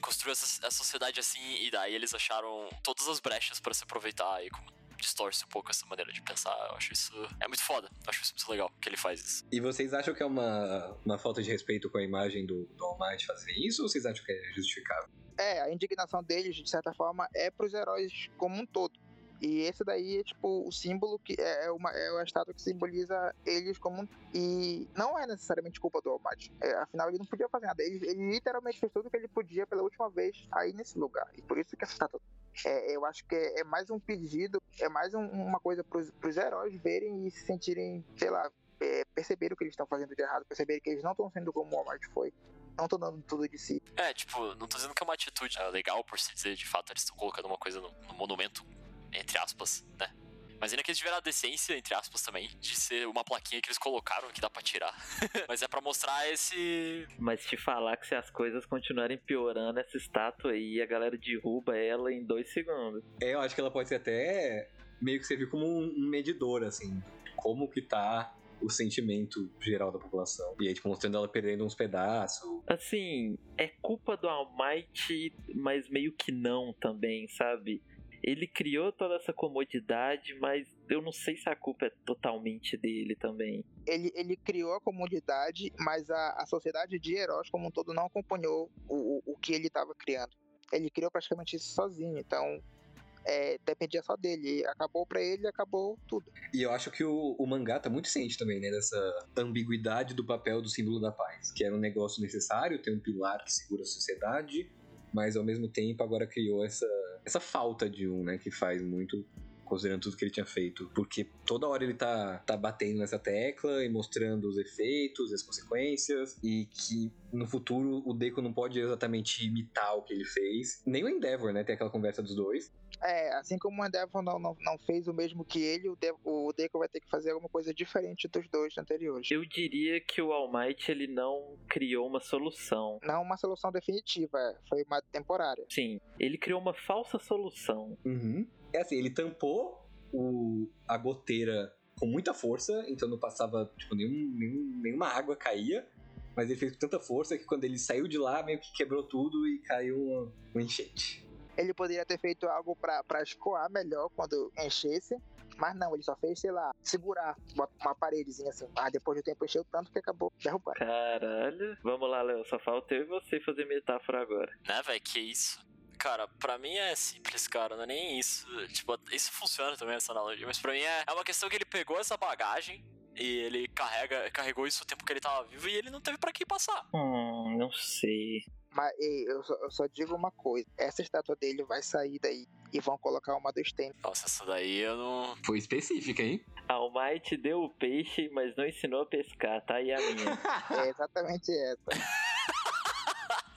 construindo essa, essa sociedade assim, e daí eles acharam todas as brechas para se aproveitar e como distorce um pouco essa maneira de pensar. Eu acho isso. É muito foda. Eu acho isso muito legal que ele faz isso. E vocês acham que é uma, uma falta de respeito com a imagem do, do All Might fazer isso ou vocês acham que é justificável? É, a indignação deles, de certa forma, é pros heróis como um todo. E esse daí é tipo o símbolo que é, é uma, é uma estátua que simboliza eles como E não é necessariamente culpa do All Might. É, afinal, ele não podia fazer nada. Ele, ele, literalmente fez tudo o que ele podia pela última vez aí nesse lugar. E por isso que essa estátua. É, eu acho que é, é, mais um pedido, é mais um, uma coisa pros, pros heróis verem e se sentirem, sei lá, é, perceber o que eles estão fazendo de errado, perceber que eles não estão sendo como o Walmart foi, não estão dando tudo de si. É, tipo, não tô dizendo que é uma atitude legal por se dizer, de fato, eles estão colocando uma coisa no, no monumento entre aspas, né? Mas ainda que eles tiveram a decência, entre aspas, também, de ser uma plaquinha que eles colocaram que dá pra tirar. Mas é para mostrar esse. Mas te falar que se as coisas continuarem piorando, essa estátua aí, a galera derruba ela em dois segundos. É, eu acho que ela pode ser até meio que servir como um medidor, assim, como que tá o sentimento geral da população. E aí, tipo, mostrando ela perdendo uns pedaços. Assim, é culpa do Almighty, mas meio que não também, sabe? Ele criou toda essa comodidade, mas eu não sei se a culpa é totalmente dele também. Ele, ele criou a comodidade, mas a, a sociedade de heróis como um todo não acompanhou o, o, o que ele estava criando. Ele criou praticamente isso sozinho, então é, dependia só dele. Acabou para ele, acabou tudo. E eu acho que o, o, mangá tá muito ciente também, né? Dessa ambiguidade do papel do símbolo da paz. Que era um negócio necessário, tem um pilar que segura a sociedade, mas ao mesmo tempo agora criou essa, essa falta de um, né? Que faz muito considerando tudo que ele tinha feito. Porque toda hora ele tá, tá batendo nessa tecla e mostrando os efeitos, as consequências, e que no futuro o Deco não pode exatamente imitar o que ele fez. Nem o Endeavor, né? Tem aquela conversa dos dois. É, assim como o Endeavor não, não, não fez o mesmo que ele, o, De o Deco vai ter que fazer alguma coisa diferente dos dois anteriores. Eu diria que o All Might, ele não criou uma solução. Não uma solução definitiva, foi uma temporária. Sim, ele criou uma falsa solução. Uhum. É assim, ele tampou o, a goteira com muita força, então não passava, tipo, nenhum, nenhum, nenhuma água caía. Mas ele fez com tanta força que quando ele saiu de lá, meio que quebrou tudo e caiu um, um enchente. Ele poderia ter feito algo para escoar melhor quando enchesse, mas não, ele só fez, sei lá, segurar uma, uma paredezinha assim. Mas depois do tempo encheu tanto que acabou derrubando. Caralho. Vamos lá, Léo. Só falta eu e você fazer metáfora agora. Né, velho? Que isso? Cara, pra mim é simples, cara, não é nem isso. Tipo, isso funciona também, essa analogia, mas pra mim é, é uma questão que ele pegou essa bagagem e ele carrega, carregou isso o tempo que ele tava vivo e ele não teve para que passar. Hum, não sei. Mas eu só, eu só, digo uma coisa: essa estátua dele vai sair daí e vão colocar uma do Sten. Nossa, essa daí eu não. Foi específica, hein? Almighty deu o peixe, mas não ensinou a pescar, tá? E a minha? é exatamente essa.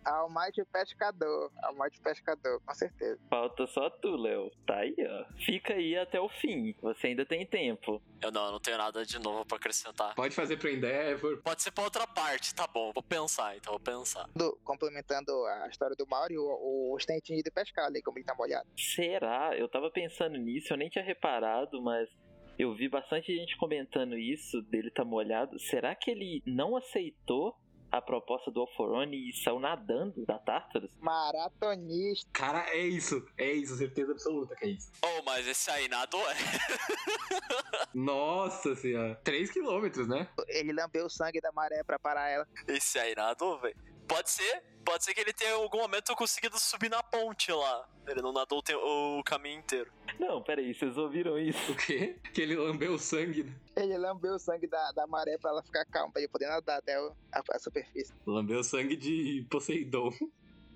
Almighty Pescador. Almighty Pescador, com certeza. Falta só tu, Léo. Tá aí, ó. Fica aí até o fim. Você ainda tem tempo. Eu não, eu não tenho nada de novo pra acrescentar. Pode fazer pro Endeavor. Pode ser pra outra parte, tá bom. Vou pensar, então vou pensar. Do, complementando a história do Mauri, o, o ido pescar ali, como ele tá molhado. Será? Eu tava pensando nisso, eu nem tinha reparado, mas Eu vi bastante gente comentando isso, dele tá molhado. Será que ele não aceitou a proposta do Alforone e saiu nadando da Tartarus? Maratonista. Cara, é isso. É isso, certeza absoluta que é isso. Oh, mas esse aí nadou é. Nossa senhora. 3 quilômetros, né? Ele lambeu o sangue da maré pra parar ela. Esse aí nadou, velho. Pode ser, pode ser que ele tenha em algum momento conseguido subir na ponte lá. Ele não nadou o, caminho inteiro. Não, peraí, vocês ouviram isso? O quê? Que ele lambeu o sangue. né? Ele lambeu o sangue da, da maré pra ela ficar calma, pra ele poder nadar até a, a superfície. Lambeu o sangue de Poseidon.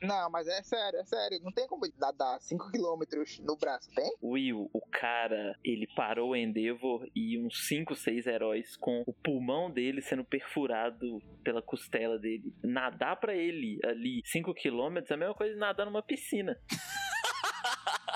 Não, mas é sério, é sério. Não tem como nadar 5km no braço, tem? Will, o cara, ele parou o Endeavor e uns 5, 6 heróis com o pulmão dele sendo perfurado pela costela dele. Nadar pra ele ali 5 km é a mesma coisa de nadar numa piscina.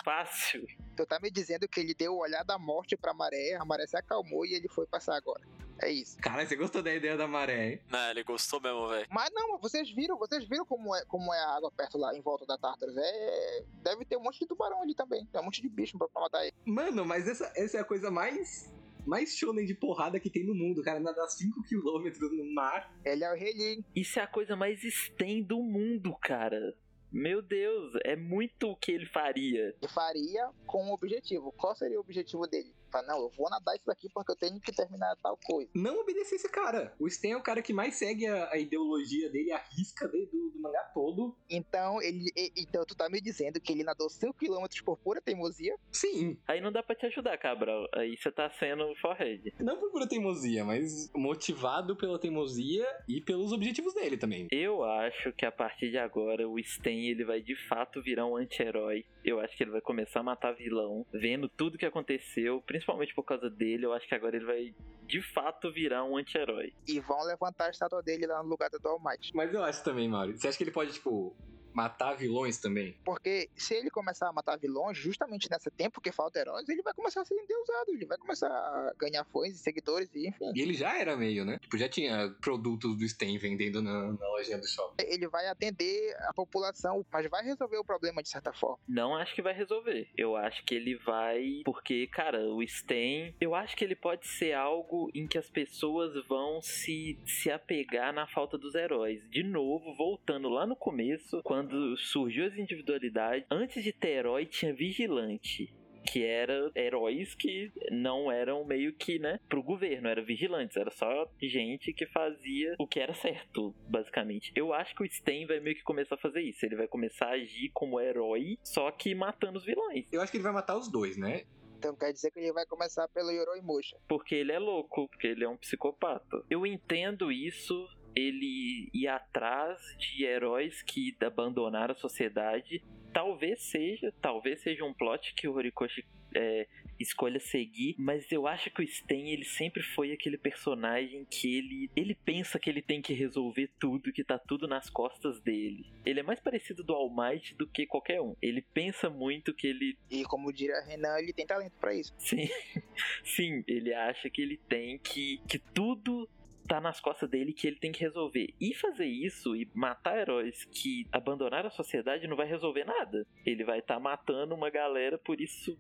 Fácil. Tu tá me dizendo que ele deu o olhar da morte pra maré, a maré se acalmou e ele foi passar agora. É isso. Cara, você gostou da ideia da maré, hein? Né, ele gostou mesmo, velho. Mas não, vocês viram, vocês viram como é, como é a água perto lá, em volta da Tartarus. É, deve ter um monte de tubarão ali também. Tem um monte de bicho pra, pra matar ele. Mano, mas essa, essa é a coisa mais. Mais shonen de porrada que tem no mundo, cara. Nadar 5km no mar. Ele é o rei Lee. Isso é a coisa mais STEM do mundo, cara. Meu Deus, é muito o que ele faria. Ele faria com um objetivo. Qual seria o objetivo dele? Fala, não, eu vou nadar isso daqui porque eu tenho que terminar tal coisa. Não obedecer esse cara. O Sten é o cara que mais segue a, a ideologia dele, a risca dele do, do mangá todo. Então, ele, e- então tu tá me dizendo que ele nadou 5km por pura teimosia? Sim, Aí não dá pra te ajudar, Cabral. Aí você tá sendo forehead. não por pura teimosia, mas motivado pela teimosia e pelos objetivos dele também. Eu acho que a partir de agora o Sten ele vai de fato virar um anti-herói. Eu acho que ele vai começar a matar vilão, vendo tudo que aconteceu, principalmente por causa dele. Eu acho que agora ele vai de fato virar um anti-herói. E vão levantar a estátua dele lá no lugar do All Might. Mas eu acho também, Mauro. Você acha que ele pode, tipo, matar vilões também? Porque se ele começar a matar vilões, justamente nesse tempo que falta heróis, ele vai começar a ser endeusado. Ele vai começar a ganhar fãs e seguidores e enfim. E ele já era meio, né? Tipo, já tinha produtos do Sten vendendo na, na lojinha do shopping. Ele vai atender a população, mas vai resolver o problema de certa forma. Não acho que vai resolver. Eu acho que ele vai. Porque, cara, o Sten. Eu acho que ele pode ser algo em que as pessoas vão se, se apegar na falta dos heróis. De novo, voltando lá no começo, quando surgiu as individualidades. Antes de ter herói, tinha vigilante. Que era heróis que não eram meio que, né, pro governo, eram vigilantes, era só gente que fazia o que era certo, basicamente. Eu acho que o Sten vai meio que começar a fazer isso. Ele vai começar a agir como herói, só que matando os vilões. Eu acho que ele vai matar os dois, né? Então quer dizer que ele vai começar pelo Yoroi Musha. Porque ele é louco, porque ele é um psicopata. Eu entendo isso, ele ir atrás de heróis que abandonaram a sociedade. Talvez seja, talvez seja um plot que o Horikoshi é, escolha seguir, mas eu acho que o Sten ele sempre foi aquele personagem que ele ele pensa que ele tem que resolver tudo, que tá tudo nas costas dele. Ele é mais parecido do All Might do que qualquer um. Ele pensa muito que ele E como diria Renan, ele tem talento pra isso. Sim, sim, ele acha que ele tem que. que tudo tá nas costas dele que ele tem que resolver. E fazer isso e matar heróis que abandonaram a sociedade não vai resolver nada. Ele vai estar matando uma galera por isso.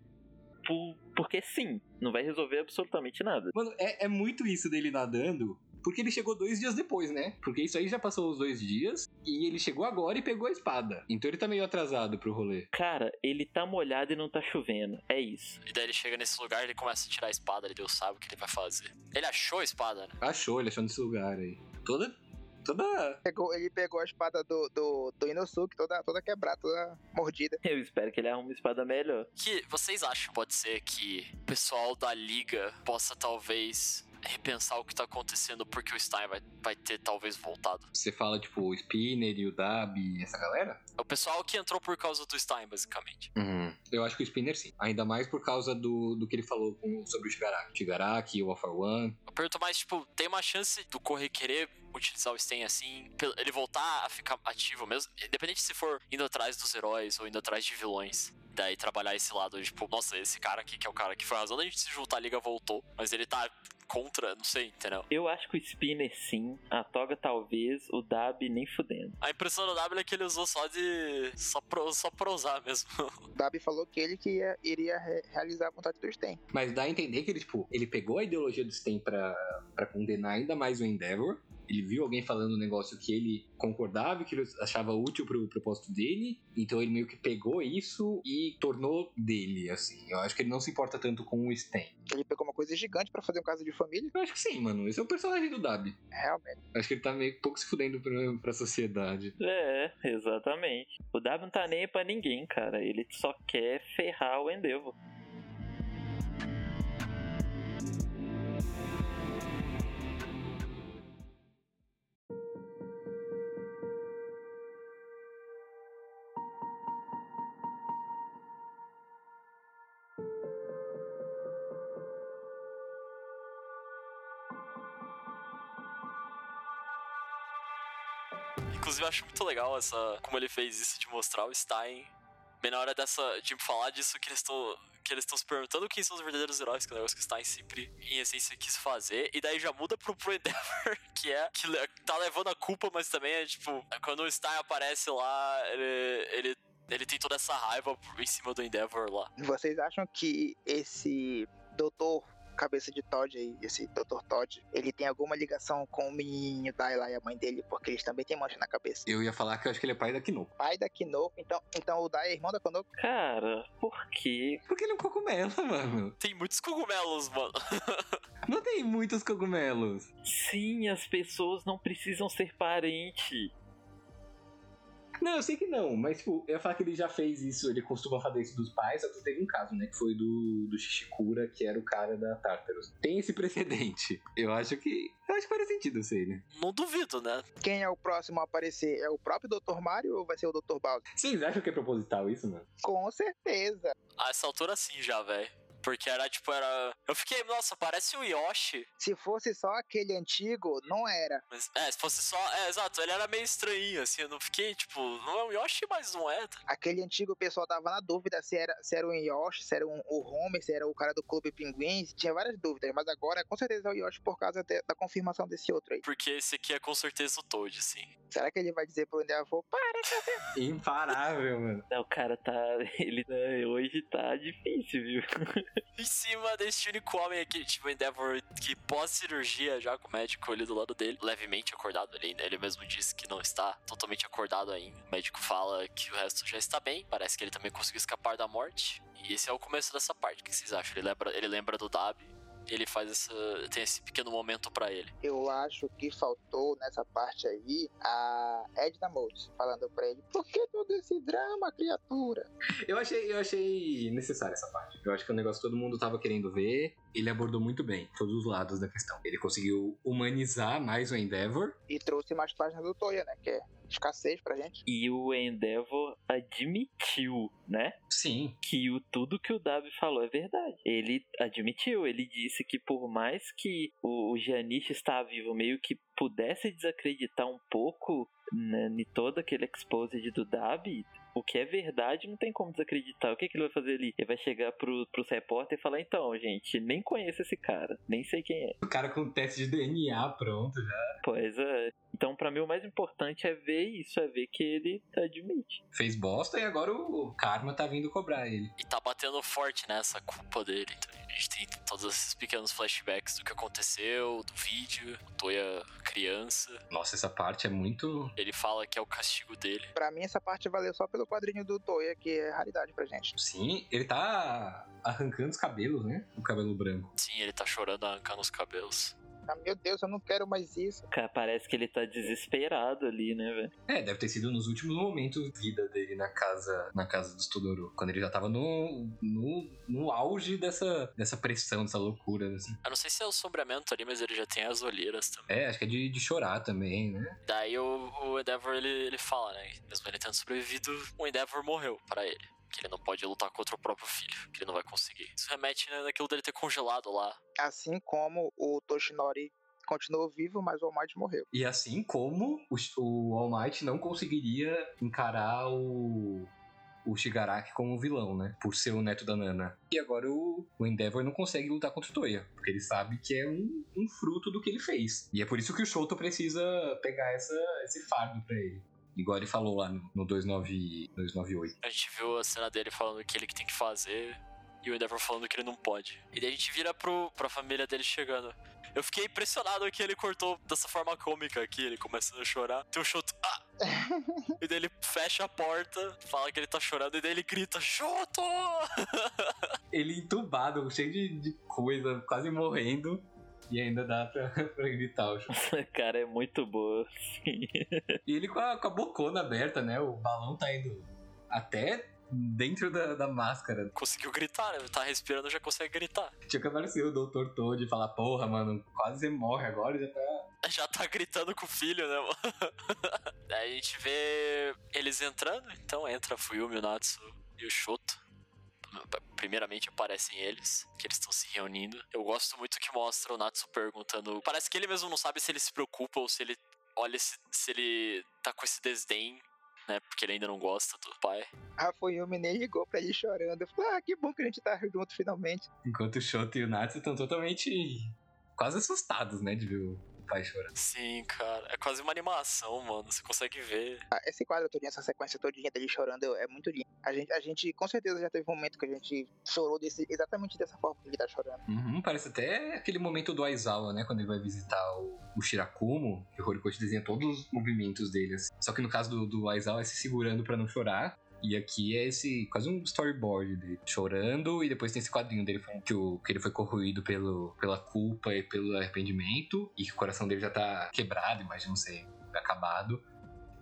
Por, porque sim, não vai resolver absolutamente nada. Mano, é, é muito isso dele nadando. Porque ele chegou dois dias depois, né? Porque isso aí já passou os dois dias. E ele chegou agora e pegou a espada. Então ele tá meio atrasado pro rolê. Cara, ele tá molhado e não tá chovendo. É isso. E daí ele chega nesse lugar ele começa a tirar a espada, ele Deus sabe o que ele vai fazer. Ele achou a espada, né? Achou, ele achou nesse lugar aí. Toda. Toda. Pegou, ele pegou a espada do, do, do Inosuke toda, toda quebrada, toda mordida. Eu espero que ele arrume uma espada melhor. Que vocês acham pode ser que o pessoal da liga possa talvez repensar o que tá acontecendo porque o Stein vai, vai ter talvez voltado. Você fala, tipo, o Spinner e o Dab e essa galera? É o pessoal que entrou por causa do Stein, basicamente. Uhum. Eu acho que o Spinner sim. Ainda mais por causa do, do que ele falou com- sobre o Shigaraki. Shigaraki, o for One. Eu pergunto mais, tipo, tem uma chance do Corre querer utilizar o Sten assim, ele voltar a ficar ativo mesmo, independente se for indo atrás dos heróis ou indo atrás de vilões. Daí trabalhar esse lado, tipo, nossa, esse cara aqui que é o cara que foi a razão da gente se juntar, a liga voltou, mas ele tá contra, não sei, entendeu? Eu acho que o Spinner sim, a Toga talvez, o Dab nem fudendo. A impressão do W é que ele usou só de. só pra, só pra usar mesmo. O Dabi falou que ele que ia, iria re- realizar a vontade do Sten. Mas dá a entender que ele, tipo, ele pegou a ideologia do Sten pra, pra condenar ainda mais o Endeavor. Ele viu alguém falando um negócio que ele concordava, e que ele achava útil pro propósito dele. Então ele meio que pegou isso e tornou dele, assim. Eu acho que ele não se importa tanto com o Sten. Ele pegou uma coisa gigante pra fazer um caso de família. Eu acho que sim, mano. Esse é o personagem do Dab. Realmente. Eu acho que ele tá meio pouco se fudendo pra, pra sociedade. É, exatamente. O W não tá nem aí pra ninguém, cara. Ele só quer ferrar o Endeavor. Inclusive, eu acho muito legal essa. como ele fez isso de mostrar o Stein. Bem na hora dessa. de falar disso que eles estão. Que eles estão se perguntando quem são os verdadeiros heróis, que é o negócio que o Stein sempre, em essência, quis fazer. E daí já muda pro, pro Endeavor, que é. que tá levando a culpa, mas também é tipo. Quando o Stein aparece lá, ele. ele ele tem toda essa raiva em cima do Endeavor lá. Vocês acham que esse doutor cabeça de Todd aí, esse Dr. Todd, ele tem alguma ligação com o menininho Dayla e a mãe dele, porque eles também têm mancha na cabeça. Eu ia falar que eu acho que ele é pai da Kinoko. Pai da Kinoko, então, então o Dai é irmão da Kinoko? Cara, por quê? Porque ele é um cogumelo, mano. Tem muitos cogumelos, mano. Não tem muitos cogumelos. Sim, as pessoas não precisam ser parente. Não, eu sei que não, mas tipo, eu ia falar que ele já fez isso, ele costuma fazer isso dos pais, só que teve um caso, né? Que foi do, do Shishikura, que era o cara da Tartarus. Tem esse precedente. Eu acho que. Eu acho que faria sentido ser ele. Não duvido, né? Quem é o próximo a aparecer? É o próprio Dr. Mario ou vai ser o Dr. Bowser? Vocês acham que é proposital isso, mano? Com certeza. A essa altura sim já, velho. Porque era tipo, era. Eu fiquei, nossa, parece o Yoshi. Se fosse só aquele antigo, não era. Mas, é, se fosse só. É, exato, ele era meio estranho, assim. Eu não fiquei, tipo, não é o Yoshi, mas não é. Aquele antigo o pessoal tava na dúvida se era, se era o Yoshi, se era um, o Homer, se era o cara do Clube Pinguim. Tinha várias dúvidas, mas agora com certeza é o Yoshi por causa de- da confirmação desse outro aí. Porque esse aqui é com certeza o Toad, assim. Será que ele vai dizer pro Endeavor, para, Imparável, mano. Não, o cara tá. Ele né, hoje tá difícil, viu? Em cima deste único homem aqui, tipo, Endeavor, que pós-cirurgia, já com o médico ali do lado dele, levemente acordado ali, né? Ele mesmo disse que não está totalmente acordado ainda. O médico fala que o resto já está bem, parece que ele também conseguiu escapar da morte. E esse é o começo dessa parte. O que vocês acham? Ele lembra, ele lembra do Dab, ele faz essa. tem esse pequeno momento pra ele. Eu acho que faltou nessa parte aí a Edna Modes falando pra ele: Por que todo esse drama, criatura? Eu achei, eu achei necessária essa parte. Eu acho que é um negócio que todo mundo tava querendo ver. Ele abordou muito bem todos os lados da questão. Ele conseguiu humanizar mais o Endeavor. E trouxe mais páginas do Toya, né? Que é escassez pra gente. E o Endeavor admitiu, né? Sim. Que o, tudo que o W falou é verdade. Ele admitiu, ele disse que por mais que o, o Janice está vivo, meio que pudesse desacreditar um pouco né, em todo aquele exposed do Dab, o que é verdade não tem como desacreditar. O que, que ele vai fazer ali? Ele vai chegar pro, pros repórteres e falar: então, gente, nem conheço esse cara, nem sei quem é. O cara com teste de DNA pronto já. Pois é. Então, pra mim, o mais importante é ver isso, é ver que ele admite. Fez bosta e agora o karma tá vindo cobrar ele. E tá batendo forte nessa culpa dele. Então a gente tem todos esses pequenos flashbacks do que aconteceu, do vídeo, o Toya criança. Nossa, essa parte é muito. Ele fala que é o castigo dele. Pra mim, essa parte valeu só pelo quadrinho do Toya, que é raridade pra gente. Sim, ele tá arrancando os cabelos, né? O cabelo branco. Sim, ele tá chorando, arrancando os cabelos. Ah, meu Deus, eu não quero mais isso. Cara, parece que ele tá desesperado ali, né, velho? É, deve ter sido nos últimos momentos de vida dele na casa, na casa dos Todoro. Quando ele já tava no, no, no auge dessa, dessa pressão, dessa loucura, assim. Eu não sei se é o sombreamento ali, mas ele já tem as olheiras também. É, acho que é de, de chorar também, né? Daí o, o Endeavor ele, ele fala, né? Mesmo ele tendo sobrevivido, o Endeavor morreu pra ele. Que ele não pode lutar contra o próprio filho, que ele não vai conseguir. Isso remete né, naquilo dele ter congelado lá. Assim como o Toshinori continuou vivo, mas o All Might morreu. E assim como o, o All Might não conseguiria encarar o, o Shigaraki como vilão, né? Por ser o neto da Nana. E agora o, o Endeavor não consegue lutar contra o Toya, porque ele sabe que é um, um fruto do que ele fez. E é por isso que o Shoto precisa pegar essa, esse fardo pra ele. Igual ele falou lá no, no 29, 298. A gente viu a cena dele falando que ele que tem que fazer e o Endeavor falando que ele não pode. E daí a gente vira pro, pra família dele chegando. Eu fiquei impressionado que ele cortou dessa forma cômica aqui, ele começando a chorar. Tem um Shoto. Ah! e daí ele fecha a porta, fala que ele tá chorando, e daí ele grita, Shoto! Ele entubado, cheio de, de coisa, quase morrendo. E ainda dá pra, pra gritar o Shoto. Cara, é muito boa. sim. E ele com a, com a bocona aberta, né? O balão tá indo até dentro da, da máscara. Conseguiu gritar, né? Tá respirando, já consegue gritar. Tinha que aparecer o Dr. Toad e falar, porra, mano, quase você morre agora e já tá. Já tá gritando com o filho, né, mano? Daí a gente vê eles entrando, então entra Fuyumi, o Natsu e o Shoto. Primeiramente aparecem eles, que eles estão se reunindo. Eu gosto muito que mostra o Natsu perguntando. Parece que ele mesmo não sabe se ele se preocupa ou se ele olha se, se ele tá com esse desdém, né? Porque ele ainda não gosta do pai. A Fuyumi nem ligou pra ele chorando. Eu falei, ah, que bom que a gente tá junto finalmente. Enquanto o Shoto e o Natsu estão totalmente. quase assustados, né? De ver o pai chorando. Sim, cara. É quase uma animação, mano. Você consegue ver. Ah, Esse quadro todinho, essa sequência todinha dele chorando é muito lindo. A gente, a gente com certeza já teve um momento que a gente chorou desse, exatamente dessa forma que ele tá chorando. Uhum, parece até aquele momento do Aizawa, né? Quando ele vai visitar o, o Shirakumo, que o Horikoshi desenha todos os movimentos dele. assim. Só que no caso do, do Aizawa é se segurando pra não chorar. E aqui é esse quase um storyboard dele chorando, e depois tem esse quadrinho dele falando que, o, que ele foi corroído pelo, pela culpa e pelo arrependimento, e que o coração dele já tá quebrado, imagino ser acabado.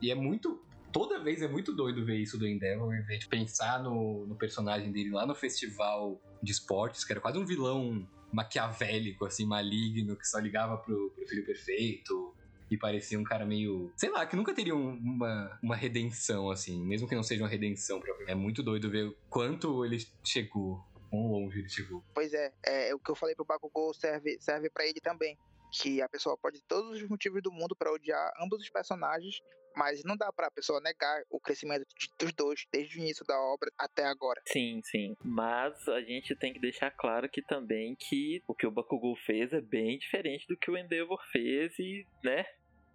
E é muito. Toda vez é muito doido ver isso do Endeavor, em vez de pensar no, no personagem dele lá no festival de esportes, que era quase um vilão maquiavélico, assim, maligno, que só ligava pro, pro filho perfeito. E parecia um cara meio. Sei lá, que nunca teria um- uma, uma redenção, assim. Mesmo que não seja uma redenção. É muito doido ver quanto ele chegou. Quão longe ele chegou. Pois é, é o que eu falei pro Bakugou serve, serve para ele também. Que a pessoa pode ter todos os motivos do mundo pra odiar ambos os personagens, mas não dá pra pessoa negar o crescimento dos dois desde o início da obra até agora. Sim, sim. Mas a gente tem que deixar claro que também que o que o Bakugou fez é bem diferente do que o Endeavor fez e, né?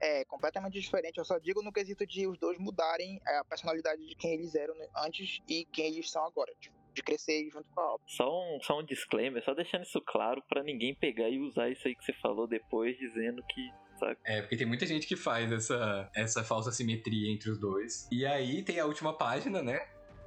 É completamente diferente. Eu só digo no quesito de os dois mudarem a personalidade de quem eles eram antes e quem eles são agora. De, de crescer junto com a obra. Só um, só um disclaimer, só deixando isso claro pra ninguém pegar e usar isso aí que você falou depois, dizendo que. É, porque tem muita gente que faz essa, essa falsa simetria entre os dois. E aí tem a última página, né?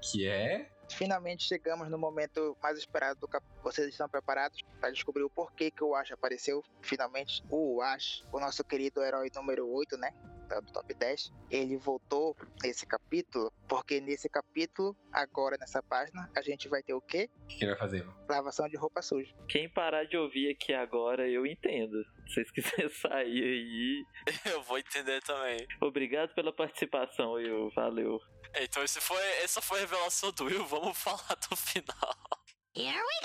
Que é. Finalmente chegamos no momento mais esperado do capítulo. Vocês estão preparados para descobrir o porquê que o Ash apareceu? Finalmente, o Ash, o nosso querido herói número 8, né? Da- Do top 10. Ele voltou nesse capítulo, porque nesse capítulo, agora nessa página, a gente vai ter o quê? O que vai fazer? mano? Lavação de roupa suja. Quem parar de ouvir aqui agora, eu entendo. Se vocês quiserem sair aí. Eu vou entender também. Obrigado pela participação, Will. Valeu. Então esse foi, essa foi a revelação do Will, vamos falar do final. Here we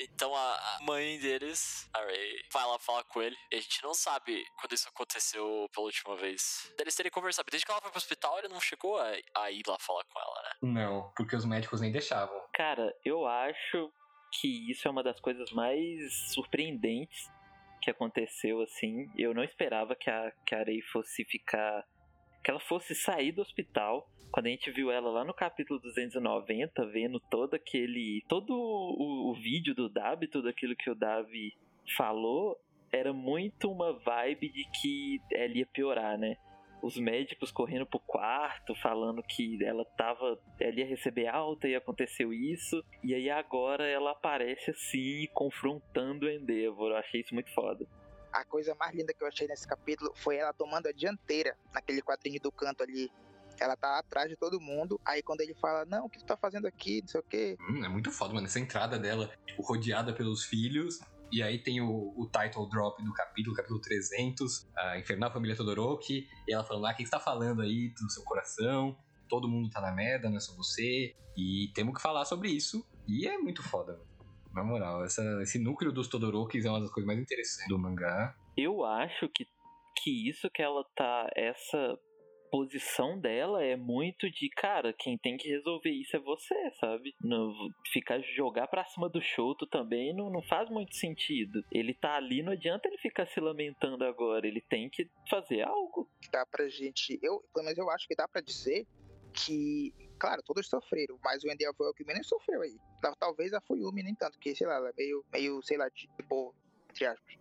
Então a, mãe deles, a Ray, vai lá falar com ele. E a gente não sabe quando isso aconteceu pela última vez. Deles terem conversado. Desde que ela foi pro hospital, ele não chegou a, a ir lá falar com ela, né? Não, porque os médicos nem deixavam. Cara, eu acho que isso é uma das coisas mais surpreendentes que aconteceu, assim. Eu não esperava que a, que a Arei fosse ficar. Que ela fosse sair do hospital. Quando a gente viu ela lá no capítulo 290, vendo todo aquele. todo o, o vídeo do Davi, tudo aquilo que o Davi falou, era muito uma vibe de que ela ia piorar, né? Os médicos correndo pro quarto, falando que ela tava. Ela ia receber alta e aconteceu isso. E aí agora ela aparece assim, confrontando o Endeavor. Eu achei isso muito foda. A coisa mais linda que eu achei nesse capítulo foi ela tomando a dianteira naquele quadrinho do canto ali. Ela tá atrás de todo mundo. Aí quando ele fala, não, o que tu tá fazendo aqui? Não sei o quê. Hum, é muito foda, mano. Essa entrada dela, tipo, rodeada pelos filhos. E aí tem o, o title drop do capítulo, capítulo 300, a Infernal Família Todoroki. E ela falando, ah, quem está falando aí do seu coração? Todo mundo tá na merda, não é só você. E temos que falar sobre isso. E é muito foda, mano. Na moral, essa, esse núcleo dos Todorokis é uma das coisas mais interessantes do mangá. Eu acho que, que isso que ela tá. Essa posição dela é muito de, cara, quem tem que resolver isso é você, sabe? Não, ficar jogar pra cima do Shoto também não, não faz muito sentido. Ele tá ali, não adianta ele ficar se lamentando agora, ele tem que fazer algo. Dá pra gente. Eu, pelo menos eu acho que dá pra dizer que. Claro, todos sofreram, mas o Endeavor é o que menos sofreu aí. Tal- Talvez a Fuyumi nem tanto, que, sei lá, ela é meio, meio sei lá, de boa, entre aspas.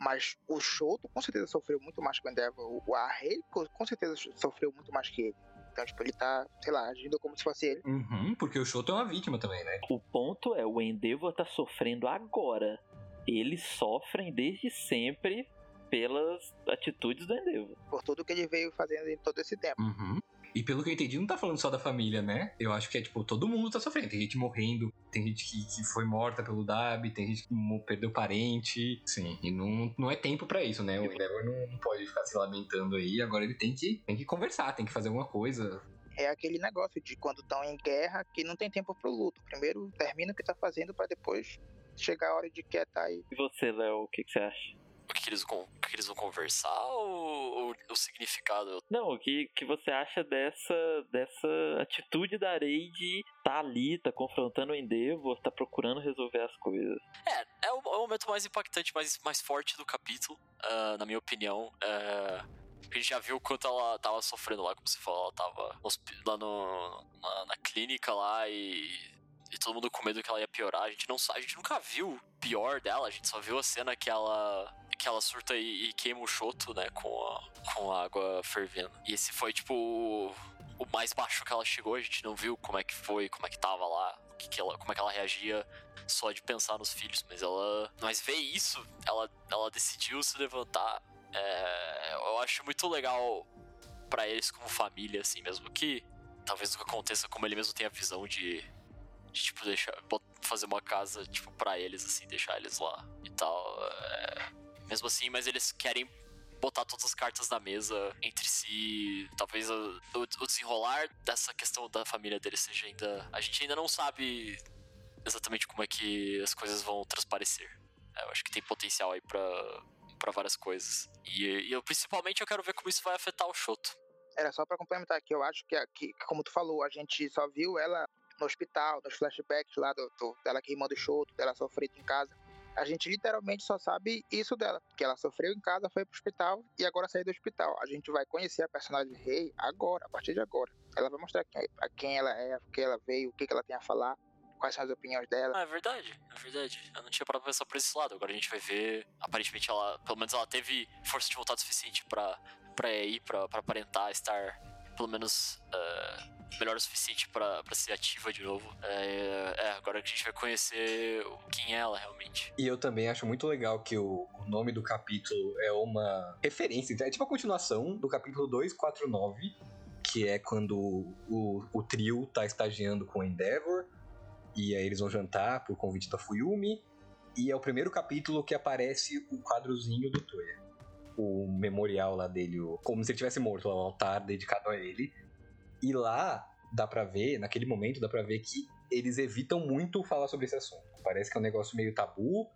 Mas o Shoto com certeza sofreu muito mais que o Endeavor. O Arrei com com certeza sofreu muito mais que ele. Então, tipo, ele tá, sei lá, agindo como se fosse ele. Uhum, porque o Shoto é uma vítima também, né? O ponto é, o Endeavor tá sofrendo agora. Eles sofrem desde sempre pelas atitudes do Endeavor. Por tudo que ele veio fazendo em todo esse tempo. Uhum. E pelo que eu entendi, não tá falando só da família, né? Eu acho que é tipo, todo mundo tá sofrendo. Tem gente morrendo, tem gente que, que foi morta pelo Dab, tem gente que perdeu parente. Sim, e não, não é tempo pra isso, né? O Endeavor não, não pode ficar se lamentando aí. Agora ele tem que, tem que conversar, tem que fazer alguma coisa. É aquele negócio de quando estão em guerra que não tem tempo pro luto. Primeiro termina o que tá fazendo pra depois chegar a hora de quietar e E você, Léo, o que, que você acha? Que, eles, que, eles vão conversar ou, ou o significado? Não, o que, que você acha dessa, dessa atitude da Arei de tá ali, tá confrontando o Endeavor, tá procurando resolver as coisas? É, é o, é o momento mais impactante, mais, mais forte do capítulo, ah, na minha opinião. É, porque a gente já viu o quanto ela tava sofrendo lá, como você falou, ela tava lá no, na, na clínica lá e, e todo mundo com medo que ela ia piorar. A gente não a gente nunca viu o pior dela, a gente só viu a cena que ela que ela surta e, e queima o choto, né, com a, com a água fervendo. E esse foi, tipo, o, mais baixo que ela chegou, a gente não viu como é que foi, como é que tava lá, que que ela, como é que ela reagia só de pensar nos filhos, mas ela. Mas ver isso, ela, ela decidiu se levantar. é, eu acho muito legal pra eles como família, assim, mesmo que talvez nunca aconteça como ele mesmo tem a visão de. de tipo, deixar. fazer uma casa, tipo, pra eles, assim, deixar eles lá e tal. é, mesmo assim, mas eles querem botar todas as cartas na mesa entre si. Talvez o, o- desenrolar dessa questão da família deles seja ainda. A gente ainda não sabe exatamente como é que as coisas vão transparecer. É, Eu acho que tem potencial aí pra, pra várias coisas. E, e eu, principalmente eu quero ver como isso vai afetar o Shoto. Era só pra complementar que eu acho que, que, como tu falou, a gente só viu ela no hospital, nos flashbacks lá do, do- dela queimando o choto, dela sofrendo em casa. A gente literalmente só sabe isso dela, que ela sofreu em casa, foi pro hospital e agora saiu do hospital. A gente vai conhecer a personagem Rei agora, a partir de agora. Ela vai mostrar quem, a quem ela é, o que ela veio, o que, que ela tem a falar, quais são as opiniões dela. Ah, é verdade, é verdade. Eu não tinha parado pra pensar por esse lado. Agora a gente vai ver. Aparentemente ela. Pelo menos ela teve força de vontade suficiente pra, ir, pra, pra aparentar estar pelo menos. eh, melhor o suficiente pra ser ativa de novo. É, é, agora que a gente vai conhecer quem é ela realmente. E eu também acho muito legal que o, o nome do capítulo é uma referência, é tipo a continuação do capítulo 249, que é quando o, o trio tá estagiando com o Endeavor, e aí eles vão jantar por convite da Fuyumi, e é o primeiro capítulo que aparece o quadrozinho do Toya. O memorial lá dele, como se ele tivesse morto, o altar dedicado a ele. E lá dá pra ver, naquele momento dá pra ver que eles evitam muito falar sobre esse assunto. Parece que é um negócio meio tabu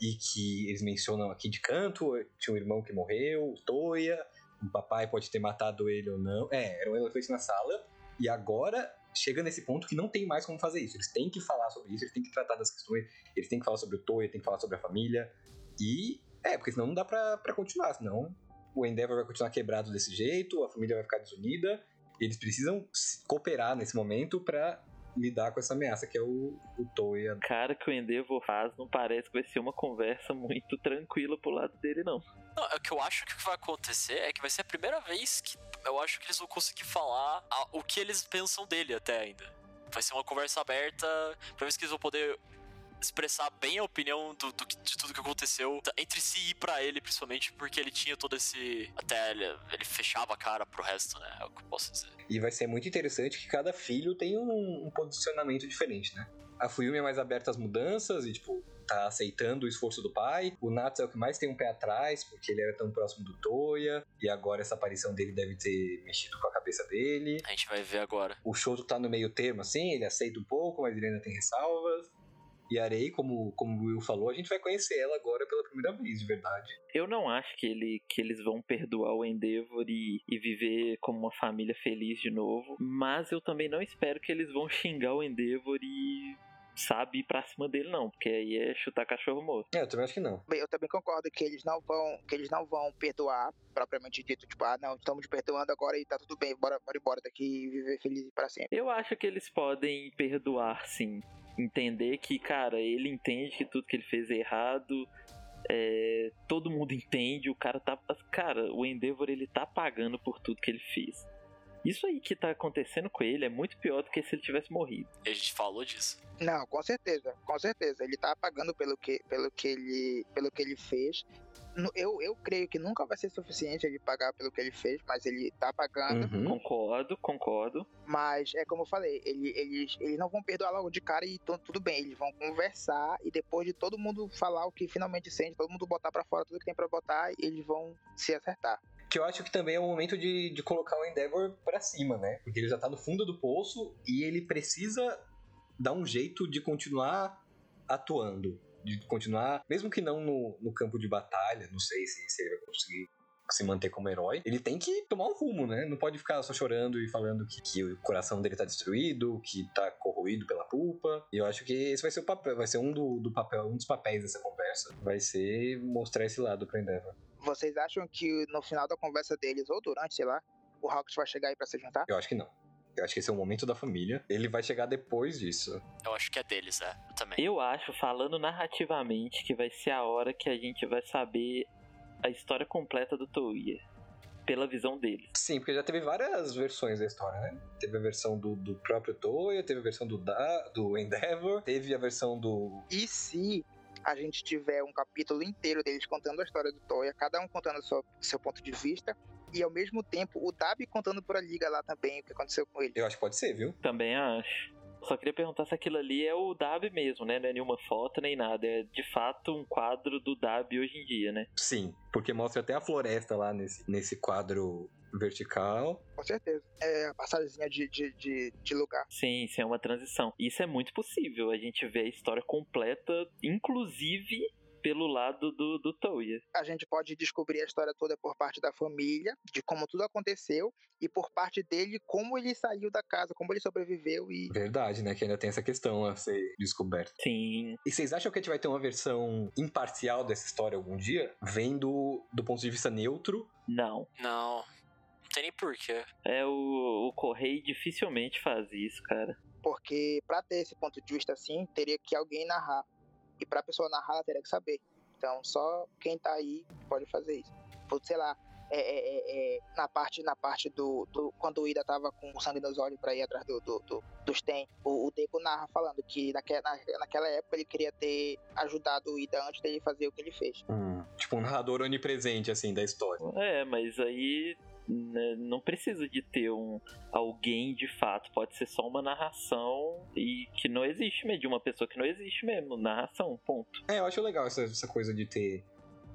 e que eles mencionam aqui de canto, tinha um irmão que morreu, o Toya, o papai pode ter matado ele ou não. É, era um elefante na sala e agora chega nesse ponto que não tem mais como fazer isso. Eles têm que falar sobre isso, eles têm que tratar das questões, eles têm que falar sobre o Toya, têm que falar sobre a família e é, porque senão não dá pra, pra continuar, senão o Endeavor vai continuar quebrado desse jeito, a família vai ficar desunida. Eles precisam cooperar nesse momento pra lidar com essa ameaça que é o, o Toya. Cara, que o Endeavor faz não parece que vai ser uma conversa muito tranquila pro lado dele, não. Não, é o que eu acho que vai acontecer é que vai ser a primeira vez que eu acho que eles vão conseguir falar a- o que eles pensam dele até ainda. Vai ser uma conversa aberta, pra ver se eles vão poder expressar bem a opinião do, do de tudo que aconteceu entre si e pra ele, principalmente, porque ele tinha todo esse. Até ele, ele fechava a cara pro resto, né? É o que eu posso dizer. E vai ser muito interessante que cada filho tem um, um posicionamento diferente, né? A Fuyumi é mais aberta às mudanças e, tipo, tá aceitando o esforço do pai. O Natsu é o que mais tem um pé atrás, porque ele era tão próximo do Toya. E agora essa aparição dele deve ter mexido com a cabeça dele. A gente vai ver agora. O Shoto tá no meio termo, assim, ele aceita um pouco, mas ele ainda tem ressalvas. E a Rey, como, como o Will falou, a gente vai conhecer ela agora pela primeira vez, de verdade. Eu não acho que, ele, que eles vão perdoar o Endeavor e, e viver como uma família feliz de novo. Mas eu também não espero que eles vão xingar o Endeavor e sabe ir pra cima dele não, porque aí é chutar cachorro morto. É, eu também acho que não. Bem, eu também concordo que eles não vão, que eles não vão perdoar propriamente dito, tipo, ah, não, estamos te perdoando agora e tá tudo bem, bora, bora embora daqui e viver feliz para sempre. Eu acho que eles podem perdoar, sim. Entender que, cara, ele entende que tudo que ele fez é errado. é, todo mundo entende, o cara tá. Cara, o Endeavor ele tá pagando por tudo que ele fez. Isso aí que tá acontecendo com ele é muito pior do que se ele tivesse morrido. E a gente falou disso. Não, com certeza, com certeza. Ele tá pagando pelo que, pelo que, ele, pelo que ele fez. Eu, eu creio que nunca vai ser suficiente ele pagar pelo que ele fez, mas ele tá pagando. Uhum. Concordo, concordo. Mas é como eu falei, ele, eles, eles não vão perdoar logo de cara e então tudo bem. Eles vão conversar e depois de todo mundo falar o que finalmente sente, todo mundo botar pra fora tudo que tem pra botar, eles vão se acertar. Que eu acho que também é o momento de, de colocar o Endeavor pra cima, né? Porque ele já tá no fundo do poço e ele precisa dar um jeito de continuar atuando. De continuar, mesmo que não no, no campo de batalha, não sei se, se ele vai conseguir se manter como herói, ele tem que tomar um rumo, né? Não pode ficar só chorando e falando que, que o coração dele tá destruído, que tá corroído pela pulpa. E eu acho que esse vai ser o papel, vai ser um do, do papel, um dos papéis dessa conversa. Vai ser mostrar esse lado pro Endeavor. Vocês acham que no final da conversa deles, ou durante, sei lá, o Hawks vai chegar aí pra se juntar? Eu acho que não. Eu acho que esse é o momento da família. Ele vai chegar depois disso. Eu acho que é deles, é. Eu também. Eu acho, falando narrativamente, que vai ser a hora que a gente vai saber a história completa do Touya. Pela visão deles. Sim, porque já teve várias versões da história, né? Teve a versão do, do próprio Toya, teve a versão do, da, do Endeavor, teve a versão do. E se a gente tiver um capítulo inteiro deles contando a história do Toya, cada um contando o seu, seu ponto de vista, e ao mesmo tempo o Dabi contando pra Liga lá também o que aconteceu com ele. Eu acho que pode ser, viu? Também acho. Só queria perguntar se aquilo ali é o Dab mesmo, né? Não é nenhuma foto nem nada. É de fato um quadro do Dab hoje em dia, né? Sim, porque mostra até a floresta lá nesse, nesse quadro vertical. Com certeza. É a passagemzinha de, de, de, de lugar. Sim, isso é uma transição. Isso é muito possível. A gente vê a história completa, inclusive pelo lado do, do Touya. A gente pode descobrir a história toda por parte da família, de como tudo aconteceu, e por parte dele, como ele saiu da casa, como ele sobreviveu e. Verdade, né? Que ainda tem essa questão a ser descoberta. Sim. E vocês acham que a gente vai ter uma versão imparcial dessa história algum dia? Vendo do ponto de vista neutro? Não. Não. Não tem nem porquê. É o, o Correio dificilmente faz isso, cara. Porque pra ter esse ponto de vista assim, teria que alguém narrar. E pra pessoa narrar, ela teria que saber. Então, só quem tá aí pode fazer isso. Sei lá, é, é, é, é, na parte, na parte do, do- Quando o Ida tava com sangue nos olhos pra ir atrás do, do, do, dos Ten, o, o Deco narra falando que naque, na, naquela época ele queria ter ajudado o Ida antes dele fazer o que ele fez. Tipo um narrador onipresente, assim, da história. É, mas aí não precisa de ter um alguém de fato. Pode ser só uma narração e que não existe mesmo, de uma pessoa que não existe mesmo. Narração, ponto. É, eu acho legal essa, essa coisa de ter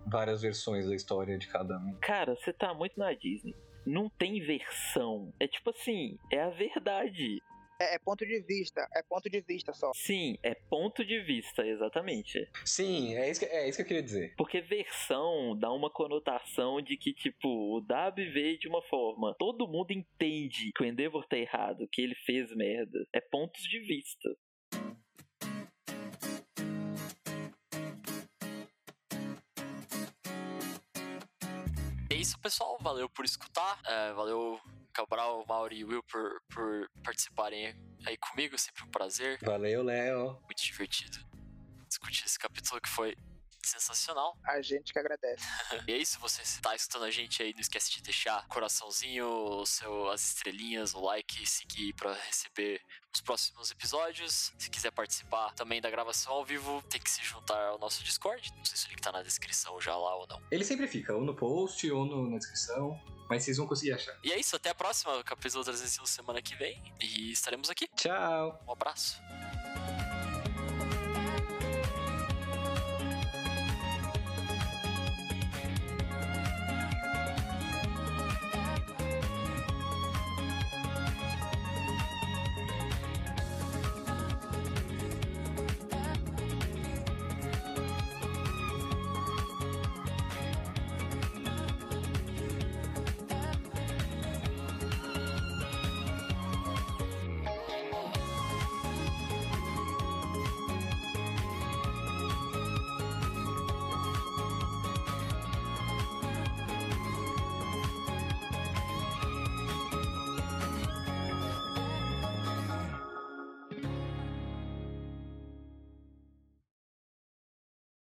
várias versões da história de cada um. Cara, você tá muito na Disney. Não tem versão. É tipo assim, é a verdade. É, é ponto de vista, é ponto de vista só. Sim, é ponto de vista, exatamente. Sim, é isso que, é isso que eu queria dizer. Porque versão dá uma conotação de que, tipo, o Dab veio de uma forma. Todo mundo entende que o Endeavor tá errado, que ele fez merda. É pontos de vista. É isso, pessoal. Valeu por escutar. É, valeu, Cabral, Mauri e Will, por, por participarem aí comigo. Sempre um prazer. Valeu, Léo. Muito divertido discutir esse capítulo que foi sensacional. A gente que agradece. E é isso, você está escutando a gente aí, não esquece de deixar coraçãozinho, o seu, as estrelinhas, o like seguir para receber os próximos episódios. Se quiser participar também da gravação ao vivo, tem que se juntar ao nosso Discord. Não sei se o link tá na descrição já lá ou não. Ele sempre fica, ou no post, ou no- na descrição. Mas vocês vão conseguir achar. E é isso, até a próxima, capítulo 301 semana que vem. E estaremos aqui. Tchau! Um abraço.